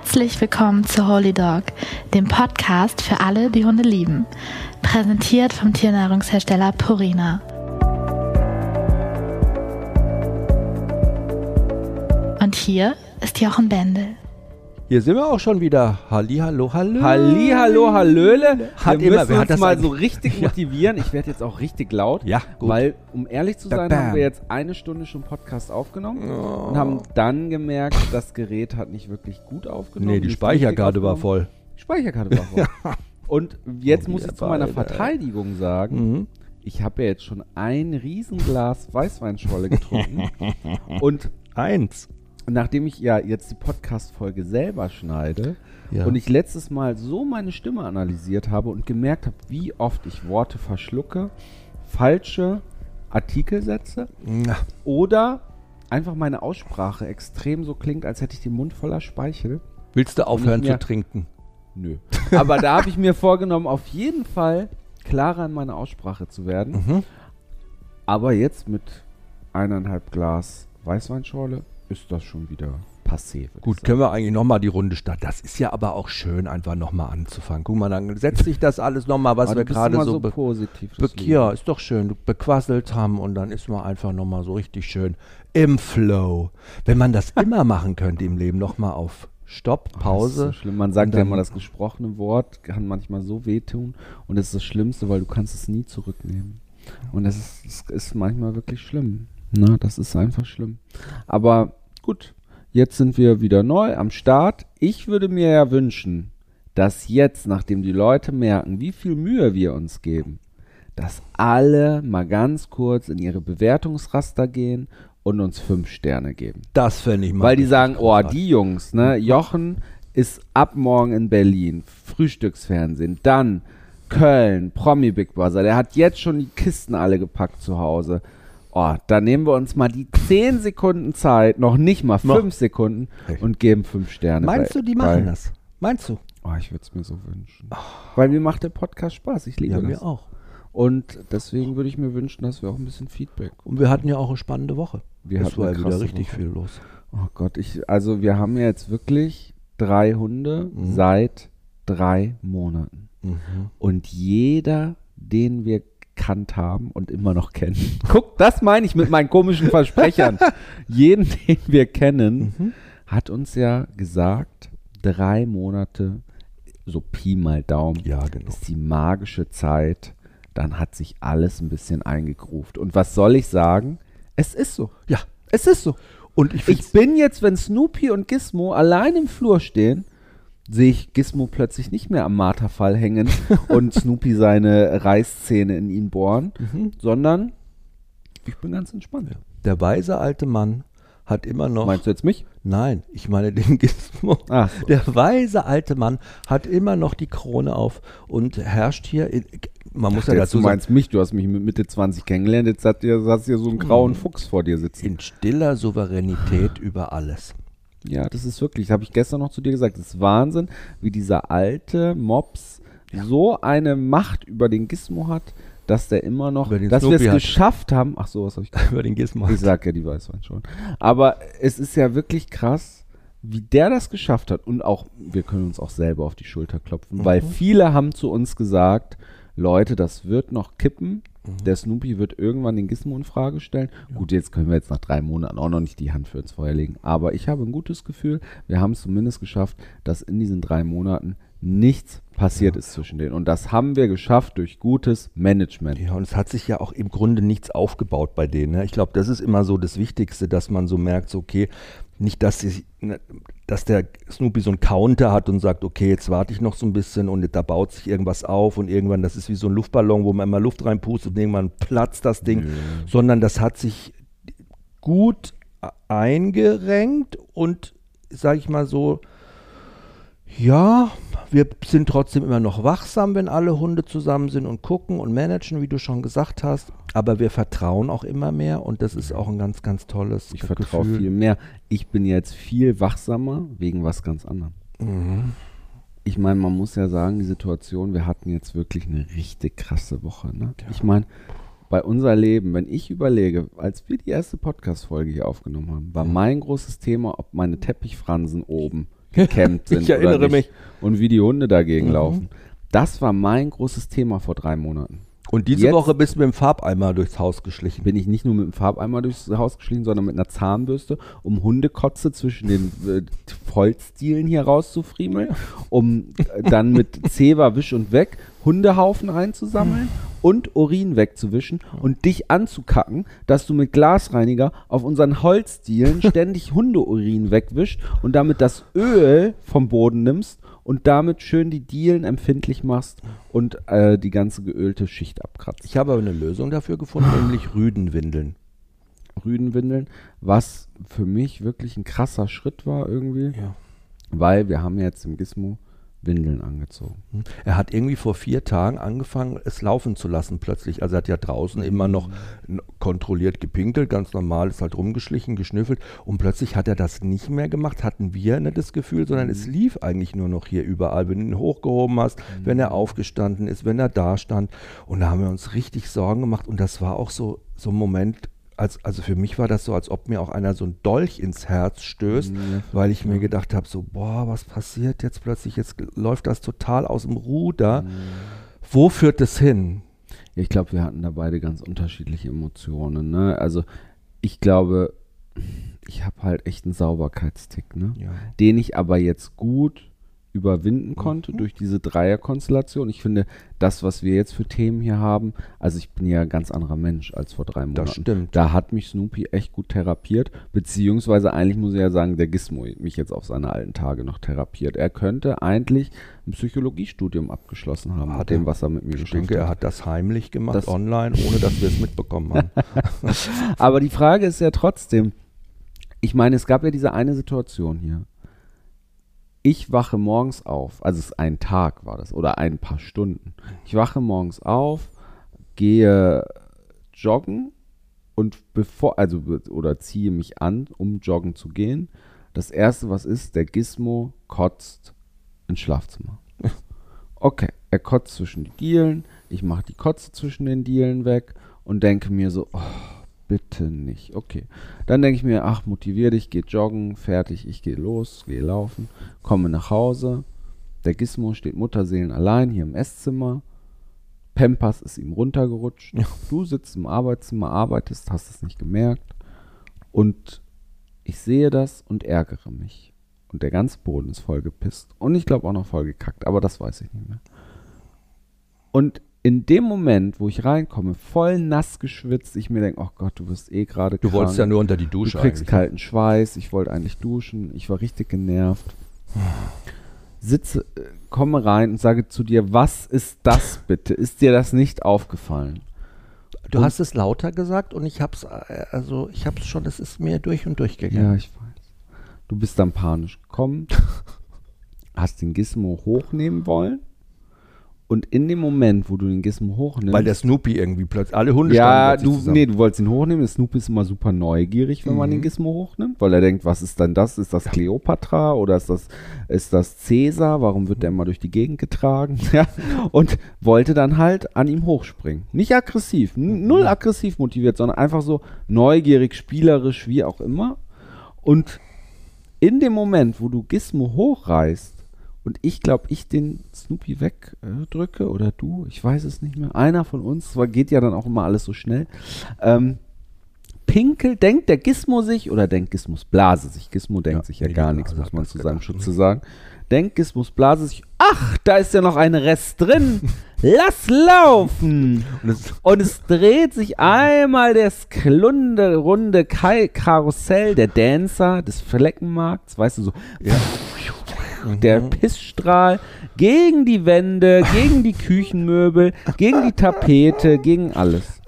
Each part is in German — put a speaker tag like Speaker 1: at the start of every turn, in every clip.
Speaker 1: Herzlich willkommen zu Holy Dog, dem Podcast für alle, die Hunde lieben. Präsentiert vom Tiernahrungshersteller Purina. Und hier ist Jochen Bendel.
Speaker 2: Hier sind wir auch schon wieder. Halli, hallo, hallo.
Speaker 3: Halli, hallo, hallöle.
Speaker 2: Hat
Speaker 3: wir
Speaker 2: immer-
Speaker 3: müssen uns mal so richtig motivieren. Ich werde jetzt auch richtig laut.
Speaker 2: Ja, gut.
Speaker 3: Weil, um ehrlich zu sein, haben wir jetzt eine Stunde schon Podcast aufgenommen und haben dann gemerkt, das Gerät hat nicht wirklich gut aufgenommen.
Speaker 2: Nee, die Speicherkarte war voll.
Speaker 3: Die Speicherkarte war voll. Und jetzt
Speaker 2: Oh,
Speaker 3: muss ich zu meiner. Verteidigung sagen,
Speaker 2: Mhm.
Speaker 3: ich habe ja jetzt schon ein Riesenglas Weißweinschorle getrunken. und
Speaker 2: Eins.
Speaker 3: Nachdem ich ja jetzt die Podcast-Folge selber schneide
Speaker 2: Ja.
Speaker 3: und ich letztes Mal so meine Stimme analysiert habe und gemerkt habe, wie oft ich Worte verschlucke, falsche Artikel setze
Speaker 2: Na,
Speaker 3: oder einfach meine Aussprache extrem so klingt, als hätte ich den Mund voller Speichel.
Speaker 2: Willst du aufhören zu trinken?
Speaker 3: Nö. Aber da habe ich mir vorgenommen, auf jeden Fall klarer in meiner Aussprache zu werden.
Speaker 2: Mhm.
Speaker 3: Aber jetzt mit eineinhalb Glas Weißweinschorle ist das schon wieder passé.
Speaker 2: Gut, können wir eigentlich nochmal die Runde starten. Das ist ja aber auch schön, einfach nochmal anzufangen. Guck mal, dann setzt sich das alles nochmal, was wir gerade
Speaker 3: immer
Speaker 2: so, be
Speaker 3: positiv.
Speaker 2: be
Speaker 3: das
Speaker 2: ja, ist doch schön, bequasselt haben und dann ist man einfach nochmal so richtig schön im Flow. Wenn man das immer machen könnte im Leben, nochmal auf Stopp,
Speaker 3: Das ist
Speaker 2: Pause.
Speaker 3: so schlimm. Man sagt ja immer, das gesprochene Wort kann manchmal so wehtun und es ist das Schlimmste, weil du kannst es nie zurücknehmen. Und es ist, es ist manchmal wirklich schlimm. Na, das ist einfach schlimm. Aber gut, jetzt sind wir wieder neu am Start. Ich würde mir ja wünschen, dass jetzt, nachdem die Leute merken, wie viel Mühe wir uns geben, dass alle mal ganz kurz in ihre Bewertungsraster gehen und uns fünf Sterne geben.
Speaker 2: Das fände ich mal.
Speaker 3: Weil die sagen, oh, die Jungs, ne, Jochen ist ab morgen in Berlin, Frühstücksfernsehen, dann Köln, Promi Big Brother, der hat jetzt schon die Kisten alle gepackt zu Hause. Oh, da nehmen wir uns mal die 10 Sekunden Zeit, noch nicht mal
Speaker 2: Noch.
Speaker 3: 5 Sekunden und geben 5 Sterne.
Speaker 2: Meinst
Speaker 3: bei-
Speaker 2: du, die machen
Speaker 3: bei-
Speaker 2: das? Meinst du?
Speaker 3: Oh, ich würde es mir so wünschen. Weil mir macht der Podcast Spaß, ich liebe
Speaker 2: Ja,
Speaker 3: das.
Speaker 2: mir auch.
Speaker 3: Und deswegen würde ich mir wünschen, dass wir auch ein bisschen Feedback.
Speaker 2: Und wir hatten ja auch eine spannende Woche.
Speaker 3: Wir
Speaker 2: es war ja wieder richtig
Speaker 3: Woche.
Speaker 2: viel los.
Speaker 3: Oh Gott, ich, also wir haben jetzt wirklich drei Hunde
Speaker 2: Mhm.
Speaker 3: seit drei Monaten.
Speaker 2: Mhm.
Speaker 3: Und jeder, den wir gekannt haben und immer noch kennen. Guck, das meine ich mit meinen komischen Versprechern. Jeden, den wir kennen,
Speaker 2: Mhm.
Speaker 3: hat uns ja gesagt, drei Monate, so Pi mal Daumen,
Speaker 2: Ja, genau.
Speaker 3: ist die magische Zeit. Dann hat sich alles ein bisschen eingegruft. Und was soll ich sagen? Es ist so.
Speaker 2: Ja,
Speaker 3: Es ist so.
Speaker 2: und ich,
Speaker 3: Ich bin jetzt, wenn Snoopy und Gizmo allein im Flur stehen, sehe ich Gizmo plötzlich nicht mehr am Marterfall hängen und Snoopy seine Reißzähne in ihn bohren,
Speaker 2: Mhm.
Speaker 3: sondern ich bin ganz entspannt.
Speaker 2: der weise alte Mann hat immer noch.
Speaker 3: Meinst du jetzt mich?
Speaker 2: Nein, ich meine den Gizmo.
Speaker 3: Ach so.
Speaker 2: Der weise alte Mann hat immer noch die Krone auf und herrscht hier. In, man muss ja dazu
Speaker 3: du
Speaker 2: sagen,
Speaker 3: meinst mich, du hast mich mit Mitte 20 kennengelernt, jetzt hat ihr, hast du hier so einen grauen Fuchs vor dir sitzen.
Speaker 2: in stiller Souveränität über alles.
Speaker 3: Ja, das ist wirklich, das habe ich gestern noch zu dir gesagt, das ist Wahnsinn, wie dieser alte Mops so eine Macht über den Gizmo hat, dass der immer noch, dass wir es
Speaker 2: Snoopy
Speaker 3: geschafft haben. Ach so, was habe ich
Speaker 2: über den Gizmo.
Speaker 3: Ich sag ja, die Weißwein schon. Aber es ist ja wirklich krass, wie der das geschafft hat. Und auch, wir können uns auch selber auf die Schulter klopfen, weil viele haben zu uns gesagt, Leute, das wird noch kippen. Der Snoopy wird irgendwann den Gizmo in Frage stellen. Gut, jetzt können wir jetzt nach drei Monaten auch noch nicht die Hand für ins Feuer legen. Aber ich habe ein gutes Gefühl, wir haben es zumindest geschafft, dass in diesen drei Monaten nichts passiert ist zwischen denen. Und das haben wir geschafft durch gutes Management.
Speaker 2: Ja, und es hat sich ja auch im Grunde nichts aufgebaut bei denen. Ne? Ich glaube, das ist immer so das Wichtigste, dass man so merkt, so, okay, nicht, dass, sie, ne, dass der Snoopy so einen Counter hat und sagt, okay, jetzt warte ich noch so ein bisschen und da baut sich irgendwas auf und irgendwann, das ist wie so ein Luftballon, wo man immer Luft reinpustet und irgendwann platzt das Ding, sondern das hat sich gut eingerenkt und, sage ich mal so, ja, wir sind trotzdem immer noch wachsam, wenn alle Hunde zusammen sind und gucken und managen, wie du schon gesagt hast. Aber wir vertrauen auch immer mehr und das ist auch ein ganz, ganz tolles
Speaker 3: Ich vertraue viel mehr. Ich bin jetzt viel wachsamer wegen was ganz anderem.
Speaker 2: Mhm.
Speaker 3: Ich meine, man muss ja sagen, die Situation, wir hatten jetzt wirklich eine richtig krasse Woche. Ne? Ich meine, bei unser Leben, wenn ich überlege, als wir die erste Podcast-Folge hier aufgenommen haben, war mein großes Thema, ob meine Teppichfransen oben gekämmt sind.
Speaker 2: Ich erinnere mich.
Speaker 3: Und wie die Hunde dagegen
Speaker 2: Mhm.
Speaker 3: laufen. Das war mein großes Thema vor drei Monaten.
Speaker 2: Und diese
Speaker 3: Jetzt-
Speaker 2: Woche bist du mit dem Farbeimer durchs Haus geschlichen.
Speaker 3: Bin ich nicht nur mit dem Farbeimer durchs Haus geschlichen, sondern mit einer Zahnbürste, um Hundekotze zwischen den äh, Holzdielen hier rauszufriemeln, um äh, dann mit Zewa Wisch und Weg Hundehaufen einzusammeln und Urin wegzuwischen und dich anzukacken, dass du mit Glasreiniger auf unseren Holzdielen ständig Hundeurin wegwischt und damit das Öl vom Boden nimmst und damit schön die Dielen empfindlich machst und äh, die ganze geölte Schicht abkratzt.
Speaker 2: Ich habe aber eine Lösung dafür gefunden, nämlich Rüdenwindeln.
Speaker 3: Rüdenwindeln, was für mich wirklich ein krasser Schritt war irgendwie,
Speaker 2: Ja.
Speaker 3: weil wir haben jetzt im Gizmo Windeln angezogen.
Speaker 2: Er hat irgendwie vor vier Tagen angefangen, es laufen zu lassen plötzlich. Also er hat ja draußen immer noch n- kontrolliert gepinkelt, ganz normal, ist halt rumgeschlichen, geschnüffelt. Und plötzlich hat er das nicht mehr gemacht, hatten wir nicht das Gefühl, sondern es lief eigentlich nur noch hier überall. Wenn du ihn hochgehoben hast, wenn er aufgestanden ist, wenn er da stand. Und da haben wir uns richtig Sorgen gemacht. Und das war auch so, so ein Moment, als, also für mich war das so, als ob mir auch einer so ein Dolch ins Herz stößt, weil ich mir gedacht habe, so, boah, was passiert jetzt plötzlich? Jetzt läuft das total aus dem Ruder. Wo führt das hin?
Speaker 3: Ich glaube, wir hatten da beide ganz unterschiedliche Emotionen. Ne? Also ich glaube, ich habe halt echt einen Sauberkeitstick, ne?
Speaker 2: Ja.
Speaker 3: den ich aber jetzt gut überwinden konnte durch diese Dreierkonstellation. Ich finde, das, was wir jetzt für Themen hier haben, also ich bin ja ein ganz anderer Mensch als vor drei Monaten.
Speaker 2: Das stimmt.
Speaker 3: Da hat mich Snoopy echt gut therapiert, beziehungsweise eigentlich muss ich ja sagen, der Gizmo mich jetzt auf seine alten Tage noch therapiert. Er könnte eigentlich ein Psychologiestudium abgeschlossen haben,
Speaker 2: Hat
Speaker 3: mit dem, was er mit mir
Speaker 2: Ich
Speaker 3: geschafft
Speaker 2: denke, er hat das heimlich gemacht,
Speaker 3: Das-
Speaker 2: online, ohne dass wir es mitbekommen haben.
Speaker 3: Aber die Frage ist ja trotzdem, ich meine, es gab ja diese eine Situation hier. Ich wache morgens auf, also es ist ein Tag war das oder ein paar Stunden. Ich wache morgens auf, gehe joggen und bevor, also oder ziehe mich an, um joggen zu gehen. Das erste, was ist, der Gizmo kotzt ins Schlafzimmer. Okay, er kotzt zwischen die Dielen, ich mache die Kotze zwischen den Dielen weg und denke mir so, oh, bitte nicht. Okay, dann denke ich mir, ach, motivier dich, geh joggen, fertig, ich gehe los, gehe laufen, komme nach Hause. Der Gizmo steht Mutterseelen allein hier im Esszimmer. Pampers ist ihm runtergerutscht. Du sitzt im Arbeitszimmer, arbeitest, hast es nicht gemerkt. Und ich sehe das und ärgere mich. Und der ganze Boden ist voll gepisst. Und ich glaube auch noch voll gekackt, aber das weiß ich nicht mehr. Und in dem Moment, wo ich reinkomme, voll nass geschwitzt, ich mir denke, oh Gott, du wirst eh gerade
Speaker 2: Du wolltest ja nur unter die
Speaker 3: Du
Speaker 2: Dusche
Speaker 3: kriegst
Speaker 2: eigentlich.
Speaker 3: kalten Schweiß, ich wollte eigentlich duschen, ich war richtig genervt. Sitze, äh, komme rein und sage zu dir, was ist das bitte? Ist dir das nicht aufgefallen?
Speaker 2: Du
Speaker 3: Und-
Speaker 2: hast es lauter gesagt und ich hab's, äh, also ich hab's schon, es ist mir durch und durch
Speaker 3: Ja,
Speaker 2: gegangen.
Speaker 3: ich weiß. Du bist dann panisch gekommen, hast den Gizmo hochnehmen wollen und in dem Moment, wo du den Gizmo hochnimmst,
Speaker 2: Weil der Snoopy irgendwie plötzlich, alle Hunde
Speaker 3: ja, du,
Speaker 2: zusammen.
Speaker 3: nee, du wolltest ihn hochnehmen. Der Snoopy ist immer super neugierig, wenn man
Speaker 2: Mhm.
Speaker 3: den Gizmo hochnimmt, weil er denkt, was ist denn das? Ist das Kleopatra oder ist das, ist das Cäsar? Warum wird der immer durch die Gegend getragen? ja, und wollte dann halt an ihm hochspringen. Nicht aggressiv, n- null aggressiv motiviert, sondern einfach so neugierig, spielerisch, wie auch immer. Und in dem Moment, wo du Gizmo hochreißt und ich glaube, ich den Snoopy wegdrücke oder du, ich weiß es nicht mehr, einer von uns, zwar geht ja dann auch immer alles so schnell, ähm, Pinkel, denkt der Gizmo sich oder denkt Gizmos Blase sich? Gizmo denkt
Speaker 2: Ja,
Speaker 3: sich ja gar nichts, muss man zu seinem Schutze
Speaker 2: ne?
Speaker 3: sagen. Denkt Gizmos Blase sich, ach, da ist ja noch ein Rest drin, lass laufen!
Speaker 2: Und es-
Speaker 3: Und es dreht sich einmal das klunde, runde Karussell der Dancer des Fleckenmarkts, weißt du, so der Pissstrahl gegen die Wände, gegen die Küchenmöbel, gegen die Tapete, gegen alles.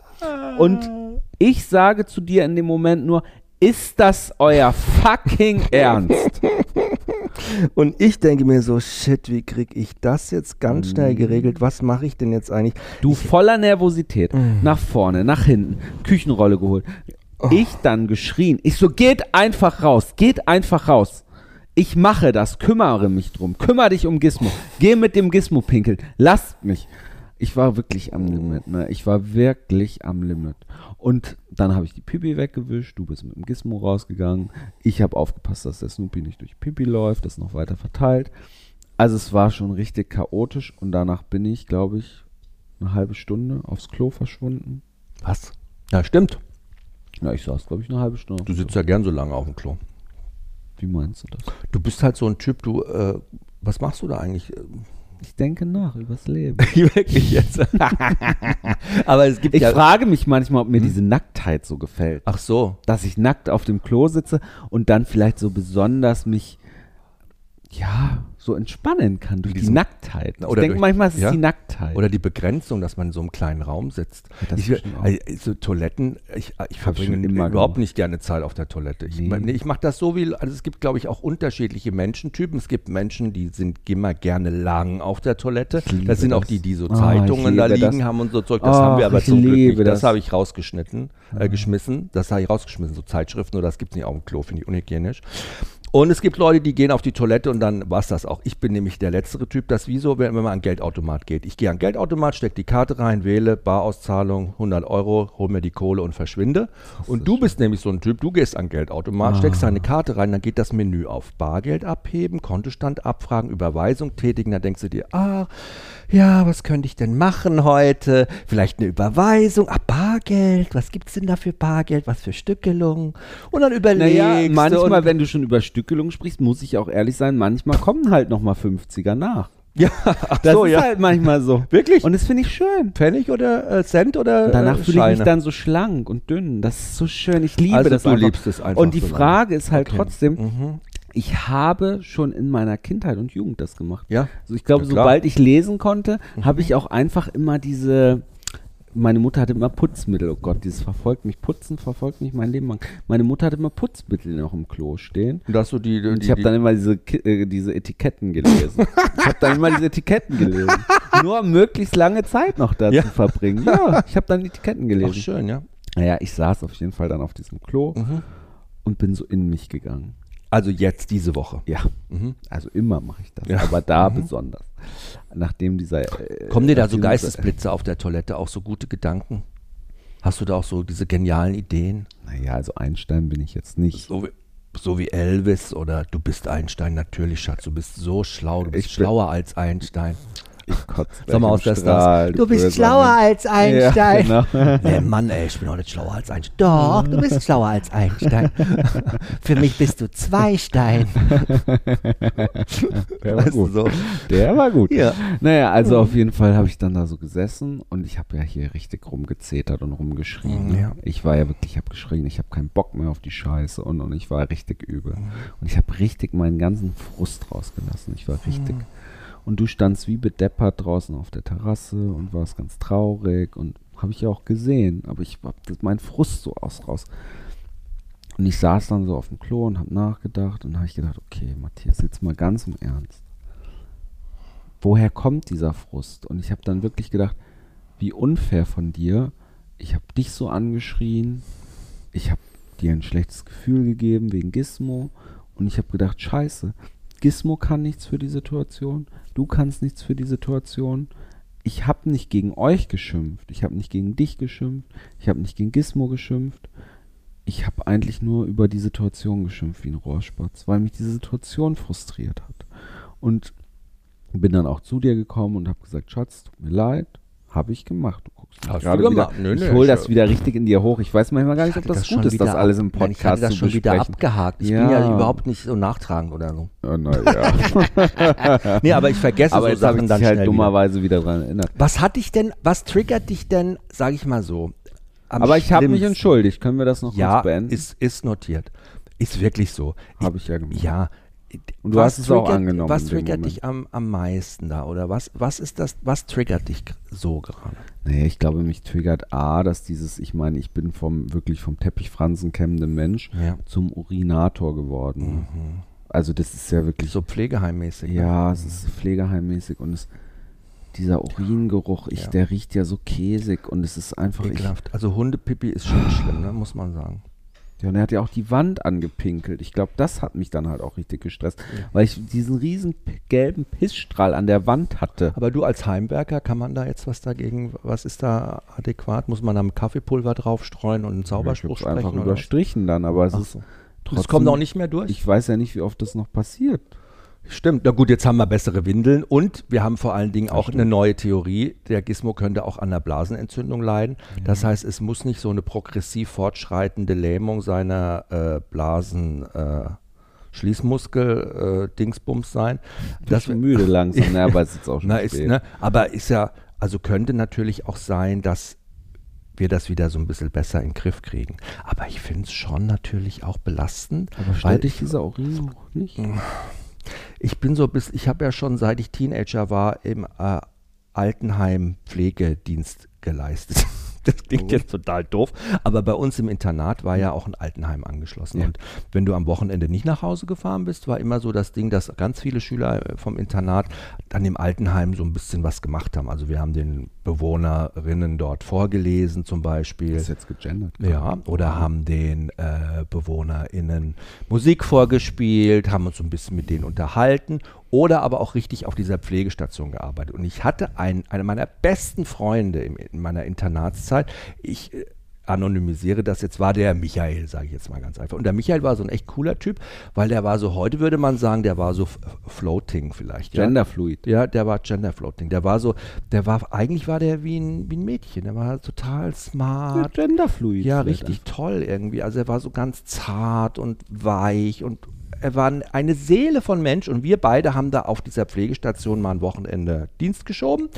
Speaker 3: Und ich sage zu dir in dem Moment nur, ist das euer fucking Ernst?
Speaker 2: Und ich denke mir so, shit, wie krieg ich das jetzt ganz
Speaker 3: Mhm.
Speaker 2: schnell geregelt? Was mache ich denn jetzt eigentlich?
Speaker 3: Du voller Nervosität, nach vorne, nach hinten, Küchenrolle geholt. Ich dann geschrien. Ich so, geht einfach raus, geht einfach raus. Ich mache das, kümmere mich drum, kümmere dich um Gizmo. Geh mit dem Gizmo pinkeln, lasst mich. Ich war wirklich am Limit, ne? Ich war wirklich am Limit. Und dann habe ich die Pipi weggewischt, du bist mit dem Gizmo rausgegangen. Ich habe aufgepasst, dass der Snoopy nicht durch Pipi läuft, das noch weiter verteilt. Also es war schon richtig chaotisch und danach bin ich, glaube ich, eine halbe Stunde aufs Klo verschwunden.
Speaker 2: Was? Ja, stimmt.
Speaker 3: Ja, ich saß, glaube ich, eine halbe Stunde.
Speaker 2: Du sitzt ja gern so lange auf dem Klo.
Speaker 3: Wie meinst du das?
Speaker 2: Du bist halt so ein Typ, du, äh, was machst du da eigentlich?
Speaker 3: Ich denke nach übers Leben.
Speaker 2: Wirklich jetzt. Aber es gibt
Speaker 3: Ich
Speaker 2: ja.
Speaker 3: frage mich manchmal, ob mir diese Nacktheit so gefällt.
Speaker 2: Ach so.
Speaker 3: Dass ich nackt auf dem Klo sitze und dann vielleicht so besonders mich, ja, so entspannen kann durch die Nacktheit. Ich
Speaker 2: Oder
Speaker 3: denke manchmal, es ist
Speaker 2: ja.
Speaker 3: die Nacktheit.
Speaker 2: Oder die Begrenzung, dass man in so einem kleinen Raum sitzt.
Speaker 3: Ja,
Speaker 2: ich, also, so Toiletten, ich, ich
Speaker 3: Hab ich
Speaker 2: verbringe überhaupt nicht gerne Zeit auf der Toilette. Ich,
Speaker 3: Nee.
Speaker 2: ich mache das so wie, also es gibt, glaube ich, auch unterschiedliche Menschentypen. Es gibt Menschen, die sind immer gerne lang auf der Toilette. Das sind auch die, die so
Speaker 3: Ah, ich
Speaker 2: Zeitungen da liegen
Speaker 3: das.
Speaker 2: haben und so Zeug. Das
Speaker 3: Ach,
Speaker 2: haben wir aber zum Glück nicht. Das,
Speaker 3: das.
Speaker 2: habe ich rausgeschnitten, äh, geschmissen. Das habe ich rausgeschmissen, so Zeitschriften oder das gibt es nicht auf dem Klo, finde ich unhygienisch. Und es gibt Leute, die gehen auf die Toilette und dann war es das auch. Ich bin nämlich der letztere Typ, das wie so, wenn, wenn man an Geldautomat geht. Ich gehe an Geldautomat, stecke die Karte rein, wähle, Barauszahlung, 100 Euro, hol mir die Kohle und verschwinde. Und du bist nämlich so ein Typ, du gehst an Geldautomat, steckst deine Karte rein, dann geht das Menü auf. Bargeld abheben, Kontostand abfragen, Überweisung tätigen, dann denkst du dir, ah, ja, was könnte ich denn machen heute? Vielleicht eine Überweisung, ah, Bargeld, was gibt's denn da für Bargeld, was für Stückelung? Und dann überlegst
Speaker 3: naja,
Speaker 2: du
Speaker 3: manchmal, wenn du schon über Stückelung sprichst, muss ich auch ehrlich sein, manchmal kommen halt nochmal 50er nach.
Speaker 2: Ja,
Speaker 3: Das
Speaker 2: so,
Speaker 3: ist
Speaker 2: ja.
Speaker 3: halt manchmal so.
Speaker 2: Wirklich?
Speaker 3: Und das finde ich schön.
Speaker 2: Pfennig oder äh, Cent oder
Speaker 3: Und danach
Speaker 2: äh,
Speaker 3: fühle ich mich dann so schlank und dünn. Das ist so schön. Ich liebe
Speaker 2: Also
Speaker 3: das
Speaker 2: du
Speaker 3: einfach.
Speaker 2: liebst es einfach
Speaker 3: Und die
Speaker 2: so.
Speaker 3: Frage ist halt
Speaker 2: Okay.
Speaker 3: trotzdem,
Speaker 2: Mhm.
Speaker 3: ich habe schon in meiner Kindheit und Jugend das gemacht.
Speaker 2: Ja.
Speaker 3: Also ich glaube,
Speaker 2: Ja. Mhm.
Speaker 3: sobald ich lesen konnte, habe ich auch einfach immer diese. Meine Mutter hatte immer Putzmittel. Oh Gott, dieses verfolgt mich. Putzen verfolgt mich mein Leben lang. Meine Mutter hatte immer Putzmittel noch im Klo stehen.
Speaker 2: Und dass du die, die,
Speaker 3: Und ich habe dann immer diese, äh, diese Etiketten gelesen. ich habe dann immer diese Etiketten gelesen. Nur um möglichst lange Zeit noch da
Speaker 2: Ja.
Speaker 3: zu verbringen. Ja, ich habe dann Etiketten
Speaker 2: Ach,
Speaker 3: gelesen.
Speaker 2: schön, ja.
Speaker 3: Naja, ich saß auf jeden Fall dann auf diesem Klo
Speaker 2: Mhm.
Speaker 3: und bin so in mich gegangen.
Speaker 2: Also jetzt diese Woche.
Speaker 3: Ja,
Speaker 2: Mhm.
Speaker 3: also immer mache ich das,
Speaker 2: Ja.
Speaker 3: aber da
Speaker 2: Mhm.
Speaker 3: besonders. Nachdem dieser. Äh,
Speaker 2: Kommen dir da so Geistesblitze auf der Toilette, auch so gute Gedanken? Hast du da auch so diese genialen Ideen?
Speaker 3: Naja, also Einstein bin ich jetzt nicht.
Speaker 2: So wie, so wie Elvis oder du bist Einstein, natürlich, Schatz, du bist so schlau, du bist
Speaker 3: Ich
Speaker 2: schlauer als Einstein.
Speaker 3: Ich kotze
Speaker 2: Sag mal aus der
Speaker 3: Strahl,
Speaker 2: Stars. Du bist schlauer als Einstein.
Speaker 3: Ja, genau.
Speaker 2: Nee, Mann, ey, ich bin auch nicht schlauer als Einstein. Doch, du bist schlauer als Einstein. Für mich bist du zwei Stein.
Speaker 3: Der war
Speaker 2: Weißt du,
Speaker 3: gut.
Speaker 2: so.
Speaker 3: Der war gut.
Speaker 2: Ja.
Speaker 3: Naja, also auf jeden Fall habe ich dann da so gesessen und ich habe ja hier richtig rumgezetert und rumgeschrien.
Speaker 2: Mhm, ja.
Speaker 3: Ich war ja wirklich, ich habe geschrien, ich habe keinen Bock mehr auf die Scheiße und, und ich war richtig übel.
Speaker 2: Mhm.
Speaker 3: Und ich habe richtig meinen ganzen Frust rausgelassen. Ich war richtig.
Speaker 2: Mhm.
Speaker 3: Und du standst wie bedeppert draußen auf der Terrasse und warst ganz traurig und habe ich ja auch gesehen, aber ich habe meinen Frust so aus raus. Und ich saß dann so auf dem Klo und habe nachgedacht und habe ich gedacht, okay, Matthias, jetzt mal ganz im Ernst. Woher kommt dieser Frust? Und ich habe dann wirklich gedacht, wie unfair von dir. Ich habe dich so angeschrien, ich habe dir ein schlechtes Gefühl gegeben wegen Gizmo und ich habe gedacht, scheiße, Gizmo kann nichts für die Situation, du kannst nichts für die Situation. Ich habe nicht gegen euch geschimpft, ich habe nicht gegen dich geschimpft, ich habe nicht gegen Gizmo geschimpft. Ich habe eigentlich nur über die Situation geschimpft wie ein Rohrspatz, weil mich diese Situation frustriert hat. Und bin dann auch zu dir gekommen und habe gesagt, Schatz, tut mir leid, habe ich gemacht.
Speaker 2: Hast
Speaker 3: gerade
Speaker 2: du gemacht?
Speaker 3: Wieder,
Speaker 2: Nö,
Speaker 3: ich
Speaker 2: nö,
Speaker 3: hole
Speaker 2: ich-
Speaker 3: das wieder richtig in dir hoch. Ich weiß manchmal gar nicht, ob das,
Speaker 2: schon
Speaker 3: gut ist, das alles im
Speaker 2: Nein, ich hatte
Speaker 3: Podcast
Speaker 2: das schon wieder abgehakt. Ich
Speaker 3: Ja.
Speaker 2: bin ja überhaupt nicht so nachtragend oder so.
Speaker 3: Ja, na ja.
Speaker 2: Nee, aber ich vergesse
Speaker 3: Aber
Speaker 2: so
Speaker 3: jetzt habe
Speaker 2: Sachen
Speaker 3: ich
Speaker 2: dann
Speaker 3: halt
Speaker 2: wieder.
Speaker 3: dummerweise wieder dran erinnert.
Speaker 2: Was hat dich denn, was triggert dich denn, sage ich mal so,
Speaker 3: Aber ich habe mich entschuldigt. Können wir das noch
Speaker 2: Ja,
Speaker 3: kurz beenden?
Speaker 2: ist, ist notiert. Ist wirklich so.
Speaker 3: Habe ich ja gemacht.
Speaker 2: Ja.
Speaker 3: Und du
Speaker 2: Was
Speaker 3: hast es auch
Speaker 2: triggert-
Speaker 3: angenommen
Speaker 2: Was triggert dich am, am meisten da? Oder was, was ist das, was triggert dich so gerade?
Speaker 3: Nee, ich glaube, mich triggert A, dass dieses, ich meine, ich bin vom wirklich vom Teppichfransen kämmenden Mensch
Speaker 2: Ja.
Speaker 3: zum Urinator geworden. Also das ist ja wirklich
Speaker 2: So pflegeheimmäßig. ne?
Speaker 3: Ja, es ist pflegeheimmäßig und es, dieser Uringeruch, ich,
Speaker 2: Ja.
Speaker 3: der riecht ja so käsig und es ist einfach. Ich,
Speaker 2: Ekelhaft. Also Hundepipi ist schon schlimm, ne? muss man sagen.
Speaker 3: Ja, und er hat ja auch die Wand angepinkelt. Ich glaube, das hat mich dann halt auch richtig gestresst, weil ich diesen riesen gelben Pissstrahl an der Wand hatte.
Speaker 2: Aber du als Heimwerker, kann man da jetzt was dagegen, was ist da adäquat? Muss man da mit Kaffeepulver draufstreuen und einen Zauberspruch
Speaker 3: ich hab's einfach
Speaker 2: sprechen? oder was?
Speaker 3: überstrichen dann, aber es
Speaker 2: Ach
Speaker 3: ist
Speaker 2: so.
Speaker 3: trotzdem,
Speaker 2: Das kommt auch nicht mehr durch?
Speaker 3: Ich weiß ja nicht, wie oft das noch passiert.
Speaker 2: Stimmt, na gut, jetzt haben wir bessere Windeln und wir haben vor allen Dingen
Speaker 3: Ja,
Speaker 2: auch eine neue Theorie. Der Gizmo könnte auch an einer Blasenentzündung leiden. Das heißt, es muss nicht so eine progressiv fortschreitende Lähmung seiner äh, Blasen. Äh, Schließmuskel, äh, sein.
Speaker 3: Das bin müde langsam, ne, aber es ist jetzt auch schon
Speaker 2: Na, ist, ne, aber ist ja, also könnte natürlich auch sein, dass wir das wieder so ein bisschen besser in den Griff kriegen. Aber ich finde es schon natürlich auch belastend.
Speaker 3: Aber stört dich
Speaker 2: ich-
Speaker 3: dieser Urin auch nicht?
Speaker 2: ich bin so bis, ich habe ja schon seit ich Teenager war im äh, Altenheim Pflegedienst geleistet. Das klingt
Speaker 3: Oh.
Speaker 2: jetzt total doof, aber bei uns im Internat war ja auch ein Altenheim angeschlossen.
Speaker 3: Ja.
Speaker 2: Und wenn du am Wochenende nicht nach Hause gefahren bist, war immer so das Ding, dass ganz viele Schüler äh, vom Internat an dem Altenheim so ein bisschen was gemacht haben. Also wir haben den Bewohnerinnen dort vorgelesen zum Beispiel.
Speaker 3: Das ist jetzt gegendert.
Speaker 2: Ja, oder haben den äh, BewohnerInnen Musik vorgespielt, haben uns so ein bisschen mit denen unterhalten oder aber auch richtig auf dieser Pflegestation gearbeitet. Und ich hatte einen, einen meiner besten Freunde im, in meiner Internatszeit. Ich äh, anonymisiere das jetzt, war der Michael, sage ich jetzt mal ganz einfach. Und der Michael war so ein echt cooler Typ, weil der war so, heute würde man sagen, der war so floating vielleicht. Ja?
Speaker 3: Genderfluid.
Speaker 2: Ja, der war Gender Floating. Der war so, der war, eigentlich war der wie ein, wie ein Mädchen. Der war total smart.
Speaker 3: Genderfluid.
Speaker 2: Ja, richtig toll irgendwie. Also er war so ganz zart und weich und er war eine Seele von Mensch und wir beide haben da auf dieser Pflegestation mal ein Wochenende Dienst geschoben.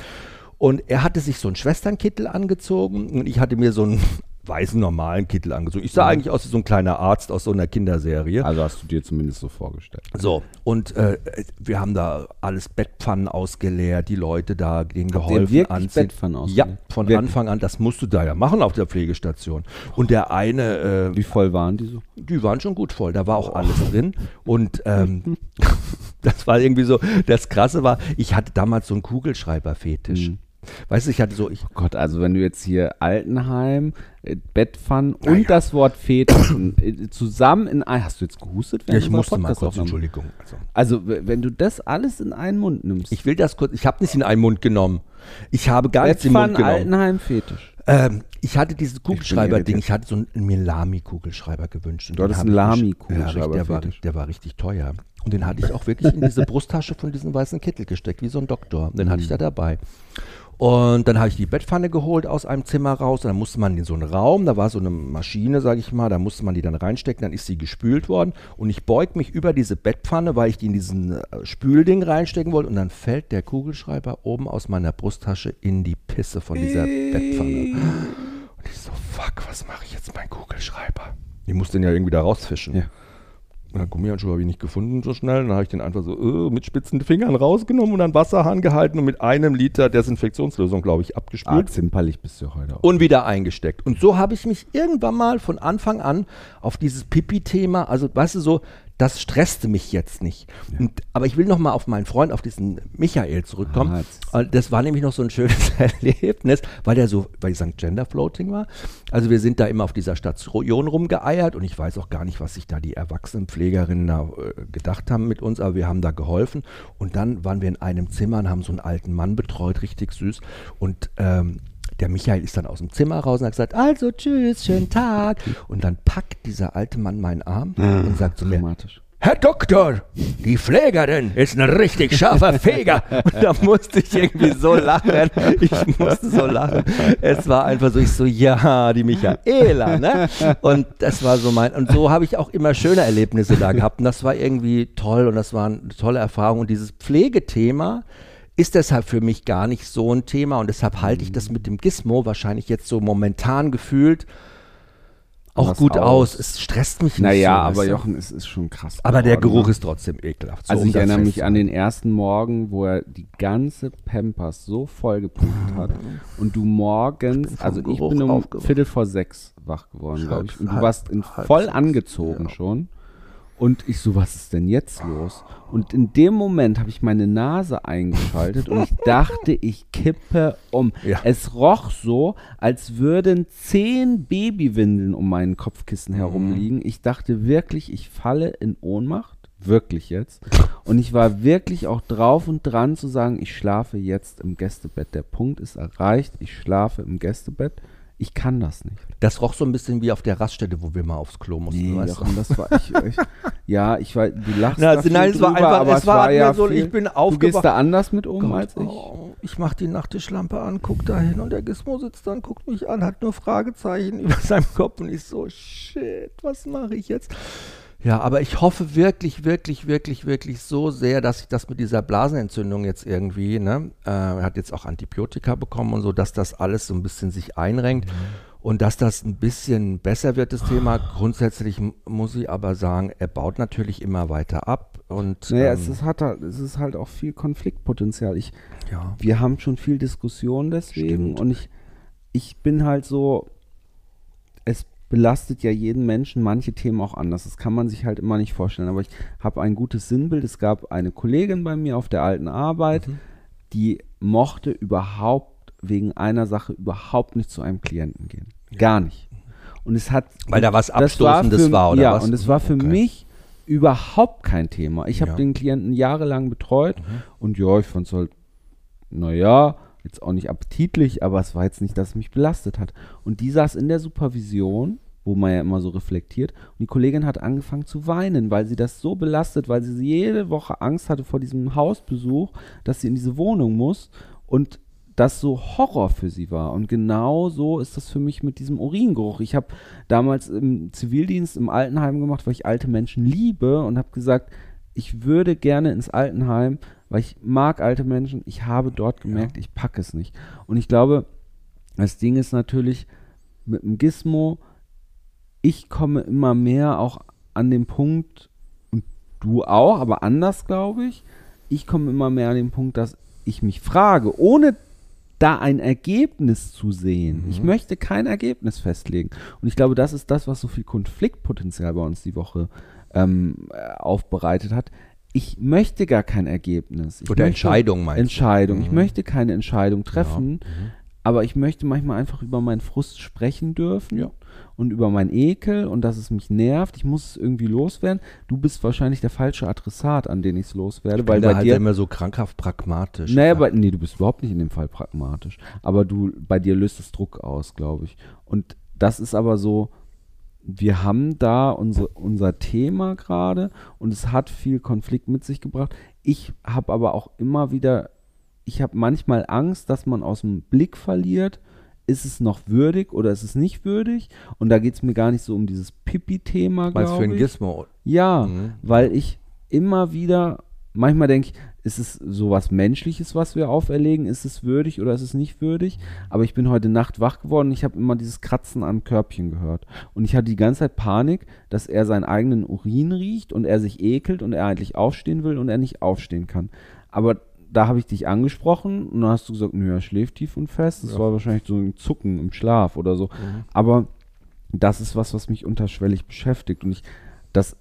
Speaker 2: Und er hatte sich so einen Schwesternkittel angezogen und ich hatte mir so einen weißen normalen Kittel angezogen. Ich sah eigentlich aus wie so ein kleiner Arzt aus so einer Kinderserie.
Speaker 3: Also hast du dir zumindest so vorgestellt.
Speaker 2: So, und äh, wir haben da alles Bettpfannen ausgeleert, die Leute da denen
Speaker 3: Habt ihr
Speaker 2: geholfen anziehen.
Speaker 3: Bettpfannen
Speaker 2: Ja,
Speaker 3: ausgeleert?
Speaker 2: von
Speaker 3: Wirklich?
Speaker 2: Anfang an, das musst du da ja machen auf der Pflegestation. Und der eine, äh,
Speaker 3: Wie voll waren die so?
Speaker 2: die waren schon gut voll, da war auch alles drin. Und ähm, das war irgendwie so, das Krasse war, ich hatte damals so einen Kugelschreiber-Fetisch.
Speaker 3: Mhm.
Speaker 2: Weißt du, ich hatte so, ich,
Speaker 3: Oh Gott, also wenn du jetzt hier Altenheim, äh, Bettpfannen und das Wort Fetisch und, äh, zusammen in ein. Hast du jetzt gehustet?
Speaker 2: ja, ich musste mal kurz? Entschuldigung. Also,
Speaker 3: Also, wenn du das alles in einen Mund nimmst.
Speaker 2: ich will das kurz, ich habe nicht in einen Mund genommen. Ich habe gar nichts im Mund genommen.
Speaker 3: Altenheim, Fetisch.
Speaker 2: Ähm, ich hatte dieses Kugelschreiber-Ding, ich hatte so einen mir Lamy-Kugelschreiber gewünscht. Und
Speaker 3: Du hattest einen Lamy-Kugelschreiber,
Speaker 2: Ja, der, war, der war richtig teuer. Und den hatte ich auch wirklich in diese Brusttasche von diesem weißen Kittel gesteckt, wie so ein Doktor. Den hatte ich
Speaker 3: Mhm.
Speaker 2: da dabei. Und dann habe ich die Bettpfanne geholt aus einem Zimmer raus. Und dann musste man in so einen Raum, da war so eine Maschine, sage ich mal, da musste man die dann reinstecken. Dann ist sie gespült worden. Und ich beug mich über diese Bettpfanne, weil ich die in diesen äh, Spülding reinstecken wollte. Und dann fällt der Kugelschreiber oben aus meiner Brusttasche in die Pisse von dieser Bettpfanne. Und ich so, fuck, was mache ich jetzt mit meinem Kugelschreiber? Ich muss den ja irgendwie da rausfischen.
Speaker 3: Ja.
Speaker 2: Na, Gummihandschuh habe ich nicht gefunden so schnell. Dann habe ich den einfach so äh, mit spitzen Fingern rausgenommen und an Wasserhahn gehalten und mit einem Liter Desinfektionslösung, glaube ich,
Speaker 3: Ah,
Speaker 2: abgespült
Speaker 3: zimperlich bist du heute auch.
Speaker 2: und wieder eingesteckt. Und so habe ich mich irgendwann mal von Anfang an auf dieses Pipi-Thema, also weißt du so, das stresste mich jetzt nicht. Und, aber ich will noch mal auf meinen Freund, auf diesen Michael zurückkommen.
Speaker 3: Ah,
Speaker 2: Das war nämlich noch so ein schönes Erlebnis, weil der so, weil ich sagen, Gender Floating war. Also wir sind da immer auf dieser Station rumgeeiert und ich weiß auch gar nicht, was sich da die erwachsenen Pflegerinnen da äh, gedacht haben mit uns, aber wir haben da geholfen. Und dann waren wir in einem Zimmer und haben so einen alten Mann betreut, richtig süß. Und ähm, der Michael ist dann aus dem Zimmer raus und hat gesagt, also tschüss, schönen Tag. Und dann packt dieser alte Mann meinen Arm und sagt zu mir,
Speaker 3: Dramatisch.
Speaker 2: Herr Doktor, die Pflegerin ist ein richtig scharfer Feger. Und da musste ich irgendwie so lachen. Ich musste so lachen. Es war einfach so, ich so, ja, die Michaela, ne? Und das war so mein, und so habe ich auch immer schöne Erlebnisse da gehabt. Und das war irgendwie toll und das war eine tolle Erfahrung. Und dieses Pflegethema ist deshalb für mich gar nicht so ein Thema. Und deshalb halte ich das mit dem Gizmo wahrscheinlich jetzt so momentan gefühlt auch
Speaker 3: Was
Speaker 2: gut
Speaker 3: aus.
Speaker 2: aus. Es stresst mich nicht
Speaker 3: Naja,
Speaker 2: so.
Speaker 3: aber? Jochen, es ist schon krass.
Speaker 2: Aber der
Speaker 3: geworden,
Speaker 2: Geruch
Speaker 3: ne?
Speaker 2: ist trotzdem ekelhaft. So,
Speaker 3: Also ich erinnere mich an den ersten Morgen, wo er die ganze Pampers so vollgepumpt hat und du morgens,
Speaker 2: vom
Speaker 3: also ich
Speaker 2: Geruch
Speaker 3: bin um. Viertel vor sechs wach geworden, glaube ich. Und du warst in
Speaker 2: halb
Speaker 3: voll angezogen
Speaker 2: ja.
Speaker 3: schon. Und ich so, was ist denn jetzt los? Und in dem Moment habe ich meine Nase eingeschaltet und ich dachte, ich kippe um.
Speaker 2: Ja.
Speaker 3: Es roch so, als würden zehn Babywindeln um meinen Kopfkissen herumliegen. Ich dachte wirklich, ich falle in Ohnmacht. Wirklich jetzt. Und ich war wirklich auch drauf und dran zu sagen, ich schlafe jetzt im Gästebett. Der Punkt ist erreicht, ich schlafe im Gästebett. Ich kann das nicht.
Speaker 2: Das roch so ein bisschen wie auf der Raststätte, wo wir mal aufs Klo mussten.
Speaker 3: Nee,
Speaker 2: weißt du?
Speaker 3: Das war ich, ich ja, ich war, du lachst
Speaker 2: Na, also nein, es war
Speaker 3: drüber,
Speaker 2: einfach-
Speaker 3: aber
Speaker 2: es war
Speaker 3: ja
Speaker 2: mir so,
Speaker 3: viel,
Speaker 2: ich bin
Speaker 3: Du gehst
Speaker 2: aufgewacht.
Speaker 3: da anders mit um
Speaker 2: Gott,
Speaker 3: als ich.
Speaker 2: Oh, ich mach die Nachttischlampe an, guck da hin und der Gizmo sitzt da und guckt mich an, hat nur Fragezeichen über seinem Kopf und ich so, shit, was mache ich jetzt? Ja, aber ich hoffe wirklich, wirklich, wirklich, wirklich so sehr, dass ich das mit dieser Blasenentzündung jetzt irgendwie, ne, äh, er hat jetzt auch Antibiotika bekommen und so, dass das alles so ein bisschen sich einrenkt und dass das ein bisschen besser wird, das Thema. Grundsätzlich muss ich aber sagen, er baut natürlich immer weiter ab und
Speaker 3: Naja,
Speaker 2: ähm,
Speaker 3: es, ist, hat, halt- es ist halt auch viel Konfliktpotenzial. Ich,
Speaker 2: ja.
Speaker 3: wir haben schon viel Diskussion deswegen
Speaker 2: Stimmt.
Speaker 3: und ich, ich bin halt so, belastet ja jeden Menschen manche Themen auch anders. Das kann man sich halt immer nicht vorstellen. Aber ich habe ein gutes Sinnbild. Es gab eine Kollegin bei mir auf der alten Arbeit,
Speaker 2: Mhm.
Speaker 3: die mochte überhaupt wegen einer Sache überhaupt nicht zu einem Klienten gehen. Gar nicht. Und es hat
Speaker 2: Weil da was
Speaker 3: das war
Speaker 2: Abstoßendes
Speaker 3: für,
Speaker 2: war, oder
Speaker 3: ja,
Speaker 2: was?
Speaker 3: und es war für
Speaker 2: Okay.
Speaker 3: mich überhaupt kein Thema. Ich habe
Speaker 2: Ja.
Speaker 3: den Klienten jahrelang betreut
Speaker 2: Mhm.
Speaker 3: und ja, ich fand es halt, naja, jetzt auch nicht appetitlich, aber es war jetzt nicht, dass es mich belastet hat. Und die saß in der Supervision, wo man ja immer so reflektiert, und die Kollegin hat angefangen zu weinen, weil sie das so belastet, weil sie jede Woche Angst hatte vor diesem Hausbesuch, dass sie in diese Wohnung muss und das so Horror für sie war. Und genau so ist das für mich mit diesem Uringeruch. Ich habe damals im Zivildienst im Altenheim gemacht, weil ich alte Menschen liebe und habe gesagt, ich würde gerne ins Altenheim, weil ich mag alte Menschen. Ich habe dort gemerkt, ich packe es nicht. Und ich glaube, das Ding ist natürlich mit dem Gizmo, ich komme immer mehr auch an den Punkt, und du auch, aber anders, glaube ich, ich komme immer mehr an den Punkt, dass ich mich frage, ohne da ein Ergebnis zu sehen. Ich möchte kein Ergebnis festlegen. Und ich glaube, das ist das, was so viel Konfliktpotenzial bei uns die Woche ähm, äh, aufbereitet hat. Ich möchte gar kein Ergebnis. Ich
Speaker 2: Oder Entscheidung meinst du?
Speaker 3: Entscheidung. Ich
Speaker 2: Mhm.
Speaker 3: möchte keine Entscheidung treffen,
Speaker 2: Mhm.
Speaker 3: aber ich möchte manchmal einfach über meinen Frust sprechen dürfen
Speaker 2: Ja.
Speaker 3: und über meinen Ekel und dass es mich nervt. Ich muss es irgendwie loswerden. Du bist wahrscheinlich der falsche Adressat, an den ich es loswerde, weil
Speaker 2: Weil
Speaker 3: bei
Speaker 2: halt
Speaker 3: dir
Speaker 2: immer so krankhaft pragmatisch.
Speaker 3: naja, aber, nee, du bist überhaupt nicht in dem Fall pragmatisch. Aber du, bei dir löst es Druck aus, glaube ich. Und das ist aber so, wir haben da unsere, unser Thema gerade und es hat viel Konflikt mit sich gebracht. Ich habe aber auch immer wieder, ich habe manchmal Angst, dass man aus dem Blick verliert, ist es noch würdig oder ist es nicht würdig? Und da geht es mir gar nicht so um dieses Pipi-Thema,
Speaker 2: Meinst du für ein. Gizmo?
Speaker 3: Ja,
Speaker 2: Mhm.
Speaker 3: weil ich immer wieder, manchmal denke ich, ist es sowas Menschliches, was wir auferlegen? Ist es würdig oder ist es nicht würdig? Aber ich bin heute Nacht wach geworden und ich habe immer dieses Kratzen am Körbchen gehört. Und ich hatte die ganze Zeit Panik, dass er seinen eigenen Urin riecht und er sich ekelt und er eigentlich aufstehen will und er nicht aufstehen kann. Aber da habe ich dich angesprochen und dann hast du gesagt, nö, er schläft tief und fest. Das
Speaker 2: Ja.
Speaker 3: war wahrscheinlich so ein Zucken im Schlaf oder so. Aber das ist was, was mich unterschwellig beschäftigt. Und ich, das,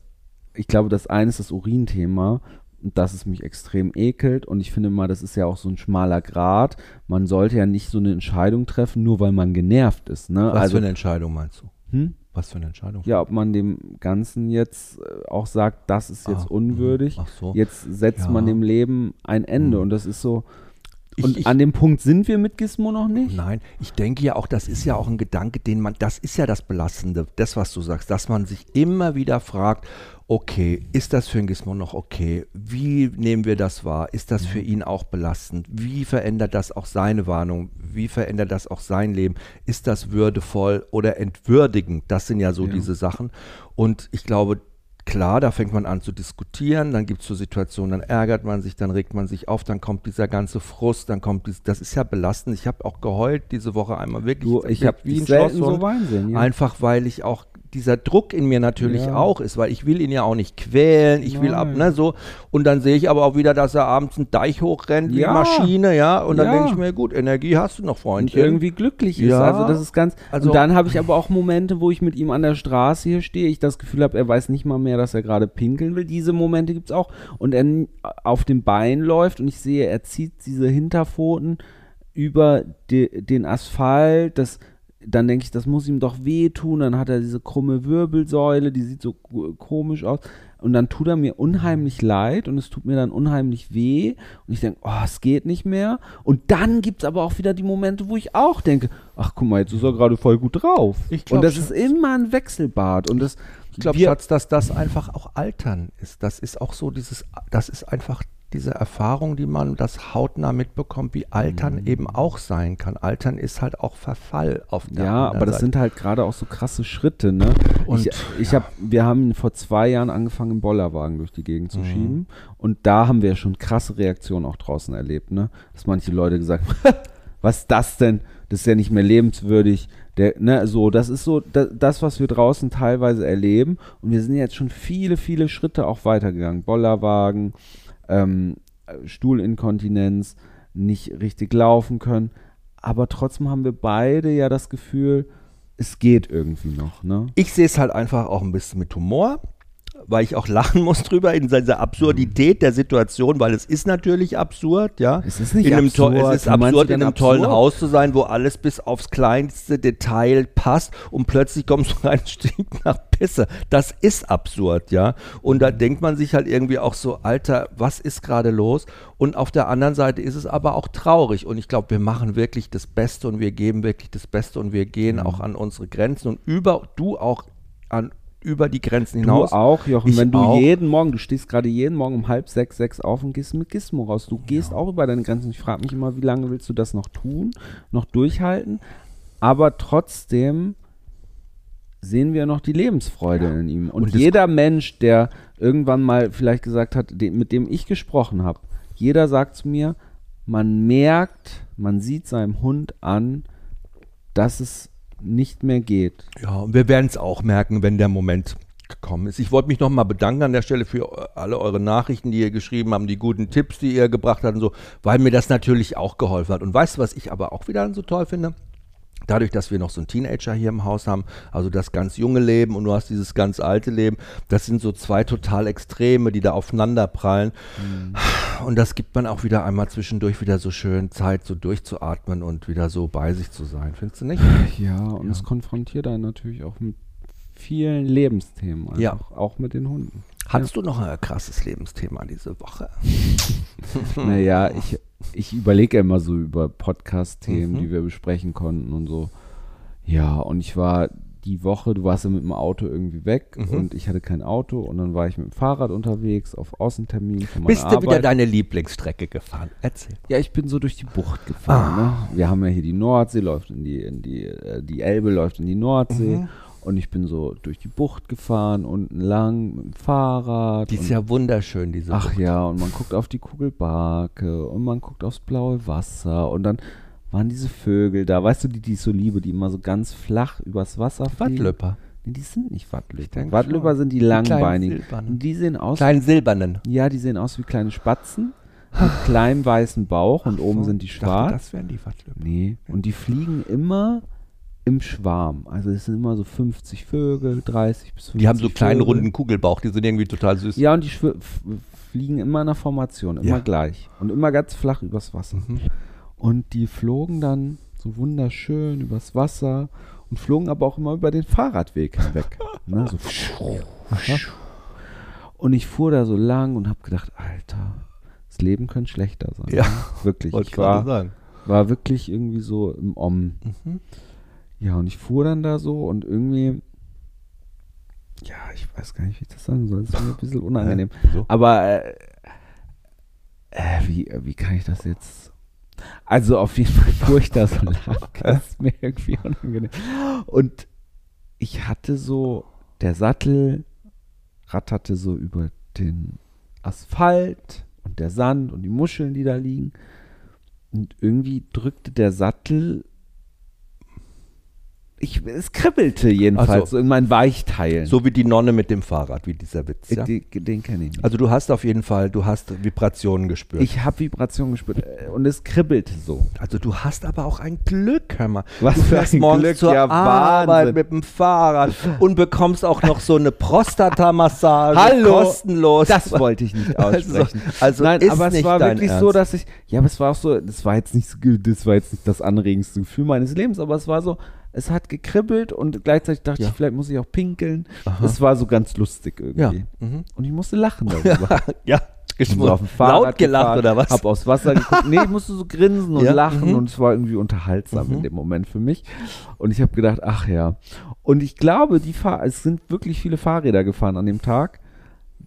Speaker 3: ich glaube, das eine ist das Urinthema, dass es mich extrem ekelt. Und ich finde mal, das ist ja auch so ein schmaler Grat. Man sollte ja nicht so eine Entscheidung treffen, nur weil man genervt ist. Ne?
Speaker 2: Was
Speaker 3: also,
Speaker 2: für eine Entscheidung meinst du?
Speaker 3: hm?
Speaker 2: Was für eine Entscheidung?
Speaker 3: Ja, ob man dem Ganzen jetzt äh, auch sagt, das ist jetzt
Speaker 2: Ah,
Speaker 3: unwürdig.
Speaker 2: Ach so.
Speaker 3: Jetzt setzt
Speaker 2: Ja.
Speaker 3: man dem Leben ein Ende.
Speaker 2: Hm.
Speaker 3: Und das ist so.
Speaker 2: Ich-
Speaker 3: Und
Speaker 2: ich-
Speaker 3: an dem Punkt sind wir mit Gizmo noch nicht?
Speaker 2: Nein, ich denke ja auch, das ist ja auch ein Gedanke, den man, das ist ja das Belastende, das, was du sagst, dass man sich immer wieder fragt, okay, ist das für ein Gizmo noch okay? Wie nehmen wir das wahr? Ist das für ihn auch belastend? Wie verändert das auch seine Warnung? Wie verändert das auch sein Leben? Ist das würdevoll oder entwürdigend? Das sind ja so
Speaker 3: Ja.
Speaker 2: diese Sachen. Und ich glaube, klar, da fängt man an zu diskutieren, dann gibt es so Situationen, dann ärgert man sich, dann regt man sich auf, dann kommt dieser ganze Frust, dann kommt dies, das ist ja belastend. Ich habe auch geheult diese Woche einmal wirklich
Speaker 3: Du, ich habe
Speaker 2: wie ein
Speaker 3: selten
Speaker 2: Schlosshund.
Speaker 3: so sehen. Ja.
Speaker 2: Einfach weil ich auch dieser Druck in mir natürlich
Speaker 3: Ja.
Speaker 2: auch ist, weil ich will ihn ja auch nicht quälen, ich will ab,
Speaker 3: Nein.
Speaker 2: ne, so. Und dann sehe ich aber auch wieder, dass er abends einen Deich hochrennt, wie
Speaker 3: Ja.
Speaker 2: eine Maschine, ja. Und dann
Speaker 3: Ja.
Speaker 2: denke ich mir, gut, Energie hast du noch,
Speaker 3: und
Speaker 2: Freundchen.
Speaker 3: irgendwie glücklich ist.
Speaker 2: Ja.
Speaker 3: Also das ist ganz.
Speaker 2: Also-
Speaker 3: und dann habe ich aber auch Momente, wo ich mit ihm an der Straße hier stehe, ich das Gefühl habe, er weiß nicht mal mehr, dass er gerade pinkeln will. Diese Momente gibt es auch. Und er auf dem Bein läuft und ich sehe, er zieht diese Hinterpfoten über de, den Asphalt. Das, dann denke ich, das muss ihm doch wehtun. Dann hat er diese krumme Wirbelsäule, die sieht so komisch aus. Und dann tut er mir unheimlich leid und es tut mir dann unheimlich weh. Und ich denke, oh, es geht nicht mehr. Und dann gibt es aber auch wieder die Momente, wo ich auch denke, ach guck mal, jetzt ist er gerade voll gut drauf.
Speaker 2: Glaub,
Speaker 3: und das
Speaker 2: Schatz.
Speaker 3: ist immer ein Wechselbad. Und das,
Speaker 2: Ich glaube, Schatz, dass das einfach auch Altern ist. Das ist auch so dieses, das ist einfach diese Erfahrung, die man das hautnah mitbekommt, wie Altern
Speaker 3: Mhm.
Speaker 2: eben auch sein kann. Altern ist halt auch Verfall auf der
Speaker 3: Ja, aber das
Speaker 2: Seite.
Speaker 3: sind halt gerade auch so krasse Schritte, ne?
Speaker 2: Und,
Speaker 3: ich ich hab, wir haben vor zwei Jahren angefangen, einen Bollerwagen durch die Gegend zu
Speaker 2: Mhm.
Speaker 3: schieben. Und da haben wir schon krasse Reaktionen auch draußen erlebt, ne? Dass manche Leute gesagt haben, was ist das denn? Das ist ja nicht mehr lebenswürdig. Der, ne, so, das ist so da, das, was wir draußen teilweise erleben. Und wir sind jetzt schon viele, viele Schritte auch weitergegangen. Bollerwagen, ähm, Stuhlinkontinenz, nicht richtig laufen können. Aber trotzdem haben wir beide ja das Gefühl, es geht irgendwie noch, ne?
Speaker 2: Ich sehe es halt einfach auch ein bisschen mit Humor, weil ich auch lachen muss drüber in dieser Absurdität der Situation, weil es ist natürlich absurd, ja.
Speaker 3: Es ist nicht
Speaker 2: in einem to-
Speaker 3: absurd.
Speaker 2: Es ist absurd, in einem tollen
Speaker 3: absurd?
Speaker 2: Haus zu sein, wo alles bis aufs kleinste Detail passt und plötzlich kommst du rein, stinkt nach Pisse. Das ist absurd, ja. Und da denkt man sich halt irgendwie auch so, Alter, was ist gerade los? Und auf der anderen Seite ist es aber auch traurig. Und ich glaube, wir machen wirklich das Beste und wir geben wirklich das Beste und wir gehen
Speaker 3: Mhm.
Speaker 2: auch an unsere Grenzen und über, du auch an über die Grenzen
Speaker 3: Du
Speaker 2: hinaus.
Speaker 3: auch, Jochen,
Speaker 2: Ich
Speaker 3: wenn du
Speaker 2: auch.
Speaker 3: jeden Morgen, du stehst gerade jeden Morgen um halb sechs, sechs auf und gehst mit Gizmo raus. Du gehst auch über deine Grenzen. Ich frage mich immer, wie lange willst du das noch tun, noch durchhalten? Aber trotzdem sehen wir noch die Lebensfreude in ihm. Und,
Speaker 2: Und
Speaker 3: jeder Mensch, der irgendwann mal vielleicht gesagt hat, de- mit dem ich gesprochen habe, jeder sagt zu mir, man merkt, man sieht seinem Hund an, dass es nicht mehr geht.
Speaker 2: Ja, und wir werden es auch merken, wenn der Moment gekommen ist. Ich wollte mich nochmal bedanken an der Stelle für alle eure Nachrichten, die ihr geschrieben habt, die guten Tipps, die ihr gebracht habt und so, weil mir das natürlich auch geholfen hat. Und weißt du, was ich aber auch wieder so toll finde? Dadurch, dass wir noch so einen Teenager hier im Haus haben, also das ganz junge Leben und du hast dieses ganz alte Leben, das sind so zwei total Extreme, die da aufeinander prallen. Und das gibt man auch wieder einmal zwischendurch wieder so schön Zeit, so durchzuatmen und wieder so bei sich zu sein. Findest du nicht?
Speaker 3: Ja, und es konfrontiert einen natürlich auch mit vielen Lebensthemen, einfach,
Speaker 2: Ja.
Speaker 3: auch mit den Hunden.
Speaker 2: Hattest du noch ein krasses Lebensthema diese Woche?
Speaker 3: Naja, ich, ich überlege immer so über Podcast-Themen,
Speaker 2: Mhm.
Speaker 3: die wir besprechen konnten und so. Ja, und ich war die Woche, du warst ja mit dem Auto irgendwie weg
Speaker 2: Mhm.
Speaker 3: und ich hatte kein Auto und dann war ich mit dem Fahrrad unterwegs auf Außentermin
Speaker 2: Bist du wieder
Speaker 3: Arbeit.
Speaker 2: deine Lieblingsstrecke gefahren? Erzähl.
Speaker 3: Ja, ich bin so durch die Bucht gefahren.
Speaker 2: Ah.
Speaker 3: Ne? Wir haben ja hier die Nordsee, läuft in die, in die, äh, die Elbe läuft in die Nordsee.
Speaker 2: Mhm.
Speaker 3: Und ich bin so durch die Bucht gefahren, unten lang mit dem Fahrrad.
Speaker 2: Die ist ja wunderschön, diese
Speaker 3: Ach
Speaker 2: Bucht.
Speaker 3: ja, und man guckt auf die Kugelbarke und man guckt aufs blaue Wasser und dann waren diese Vögel da, weißt du, die, die ich so liebe, die immer so ganz flach übers Wasser fliegen.
Speaker 2: Wattlöpper.
Speaker 3: Nee, die sind nicht Wattlöper
Speaker 2: schon.
Speaker 3: sind die
Speaker 2: kleinen
Speaker 3: langbeinigen.
Speaker 2: silbernen.
Speaker 3: Und die sehen aus,
Speaker 2: Kleinen silbernen.
Speaker 3: ja, die sehen aus wie kleine Spatzen, haben kleinen weißen Bauch und oben
Speaker 2: So,
Speaker 3: sind die
Speaker 2: ich dachte,
Speaker 3: schwarz.
Speaker 2: das wären die Wattlöper.
Speaker 3: Nee, und die fliegen immer im Schwarm. Also es sind immer so 50 Vögel, 30 bis 50
Speaker 2: Die haben so kleinen
Speaker 3: Vögel.
Speaker 2: runden Kugelbauch, die sind irgendwie total süß.
Speaker 3: Ja, und die fliegen immer in einer Formation, immer
Speaker 2: Ja.
Speaker 3: gleich. Und immer ganz flach übers Wasser.
Speaker 2: Mhm.
Speaker 3: Und die flogen dann so wunderschön übers Wasser und flogen aber auch immer über den Fahrradweg hinweg. ne, so. Und ich fuhr da so lang und habe gedacht, Alter, das Leben könnte schlechter sein.
Speaker 2: Ja,
Speaker 3: wirklich.
Speaker 2: Wollte
Speaker 3: Ich war,
Speaker 2: sagen.
Speaker 3: war wirklich irgendwie so im Om.
Speaker 2: Mhm.
Speaker 3: Ja, und ich fuhr dann da so und irgendwie, ja, ich weiß gar nicht, wie ich das sagen soll. Das ist mir ein bisschen unangenehm.
Speaker 2: So.
Speaker 3: Aber äh, äh, wie, äh, wie kann ich das jetzt? Also auf jeden Fall fuhr ich da so lang. Das ist mir irgendwie unangenehm. Und ich hatte so, der Sattel ratterte so über den Asphalt und der Sand und die Muscheln, die da liegen. Und irgendwie drückte der Sattel ich, es kribbelte jedenfalls
Speaker 2: so.
Speaker 3: so in meinen Weichteilen.
Speaker 2: So wie die Nonne mit dem Fahrrad, wie dieser Witz. Ja?
Speaker 3: den, den kenne ich nicht.
Speaker 2: Also du hast auf jeden Fall, du hast Vibrationen gespürt.
Speaker 3: ich habe Vibrationen gespürt äh, und es kribbelte so.
Speaker 2: also du hast aber auch ein Glück, hör mal.
Speaker 3: Was
Speaker 2: du
Speaker 3: für
Speaker 2: fährst
Speaker 3: ein
Speaker 2: morgens
Speaker 3: Glück,
Speaker 2: zur
Speaker 3: ja,
Speaker 2: Arbeit
Speaker 3: Wahnsinn.
Speaker 2: mit dem Fahrrad und bekommst auch noch so eine Prostatamassage
Speaker 3: Hallo,
Speaker 2: kostenlos.
Speaker 3: Das wollte ich nicht
Speaker 2: Also-
Speaker 3: aussprechen.
Speaker 2: also
Speaker 3: Nein,
Speaker 2: ist
Speaker 3: aber es war wirklich so,
Speaker 2: Ernst.
Speaker 3: dass ich, ja, aber es war auch so, das war jetzt nicht so, das war jetzt nicht das anregendste Gefühl meines Lebens, aber es war so, es hat gekribbelt und gleichzeitig dachte
Speaker 2: Ja.
Speaker 3: ich, vielleicht muss ich auch pinkeln. Es war so ganz lustig irgendwie.
Speaker 2: ja. Mhm.
Speaker 3: Und ich musste lachen darüber.
Speaker 2: ja.
Speaker 3: Ich bin so auf dem Fahrrad
Speaker 2: Laut gelacht
Speaker 3: gefahren,
Speaker 2: oder was?
Speaker 3: Hab aufs Wasser geguckt. Nee, ich musste so grinsen und
Speaker 2: Ja,
Speaker 3: lachen
Speaker 2: mhm.
Speaker 3: und es war irgendwie unterhaltsam in dem Moment für mich. Und ich habe gedacht, ach ja. Und ich glaube, die Fahr es sind wirklich viele Fahrräder gefahren an dem Tag.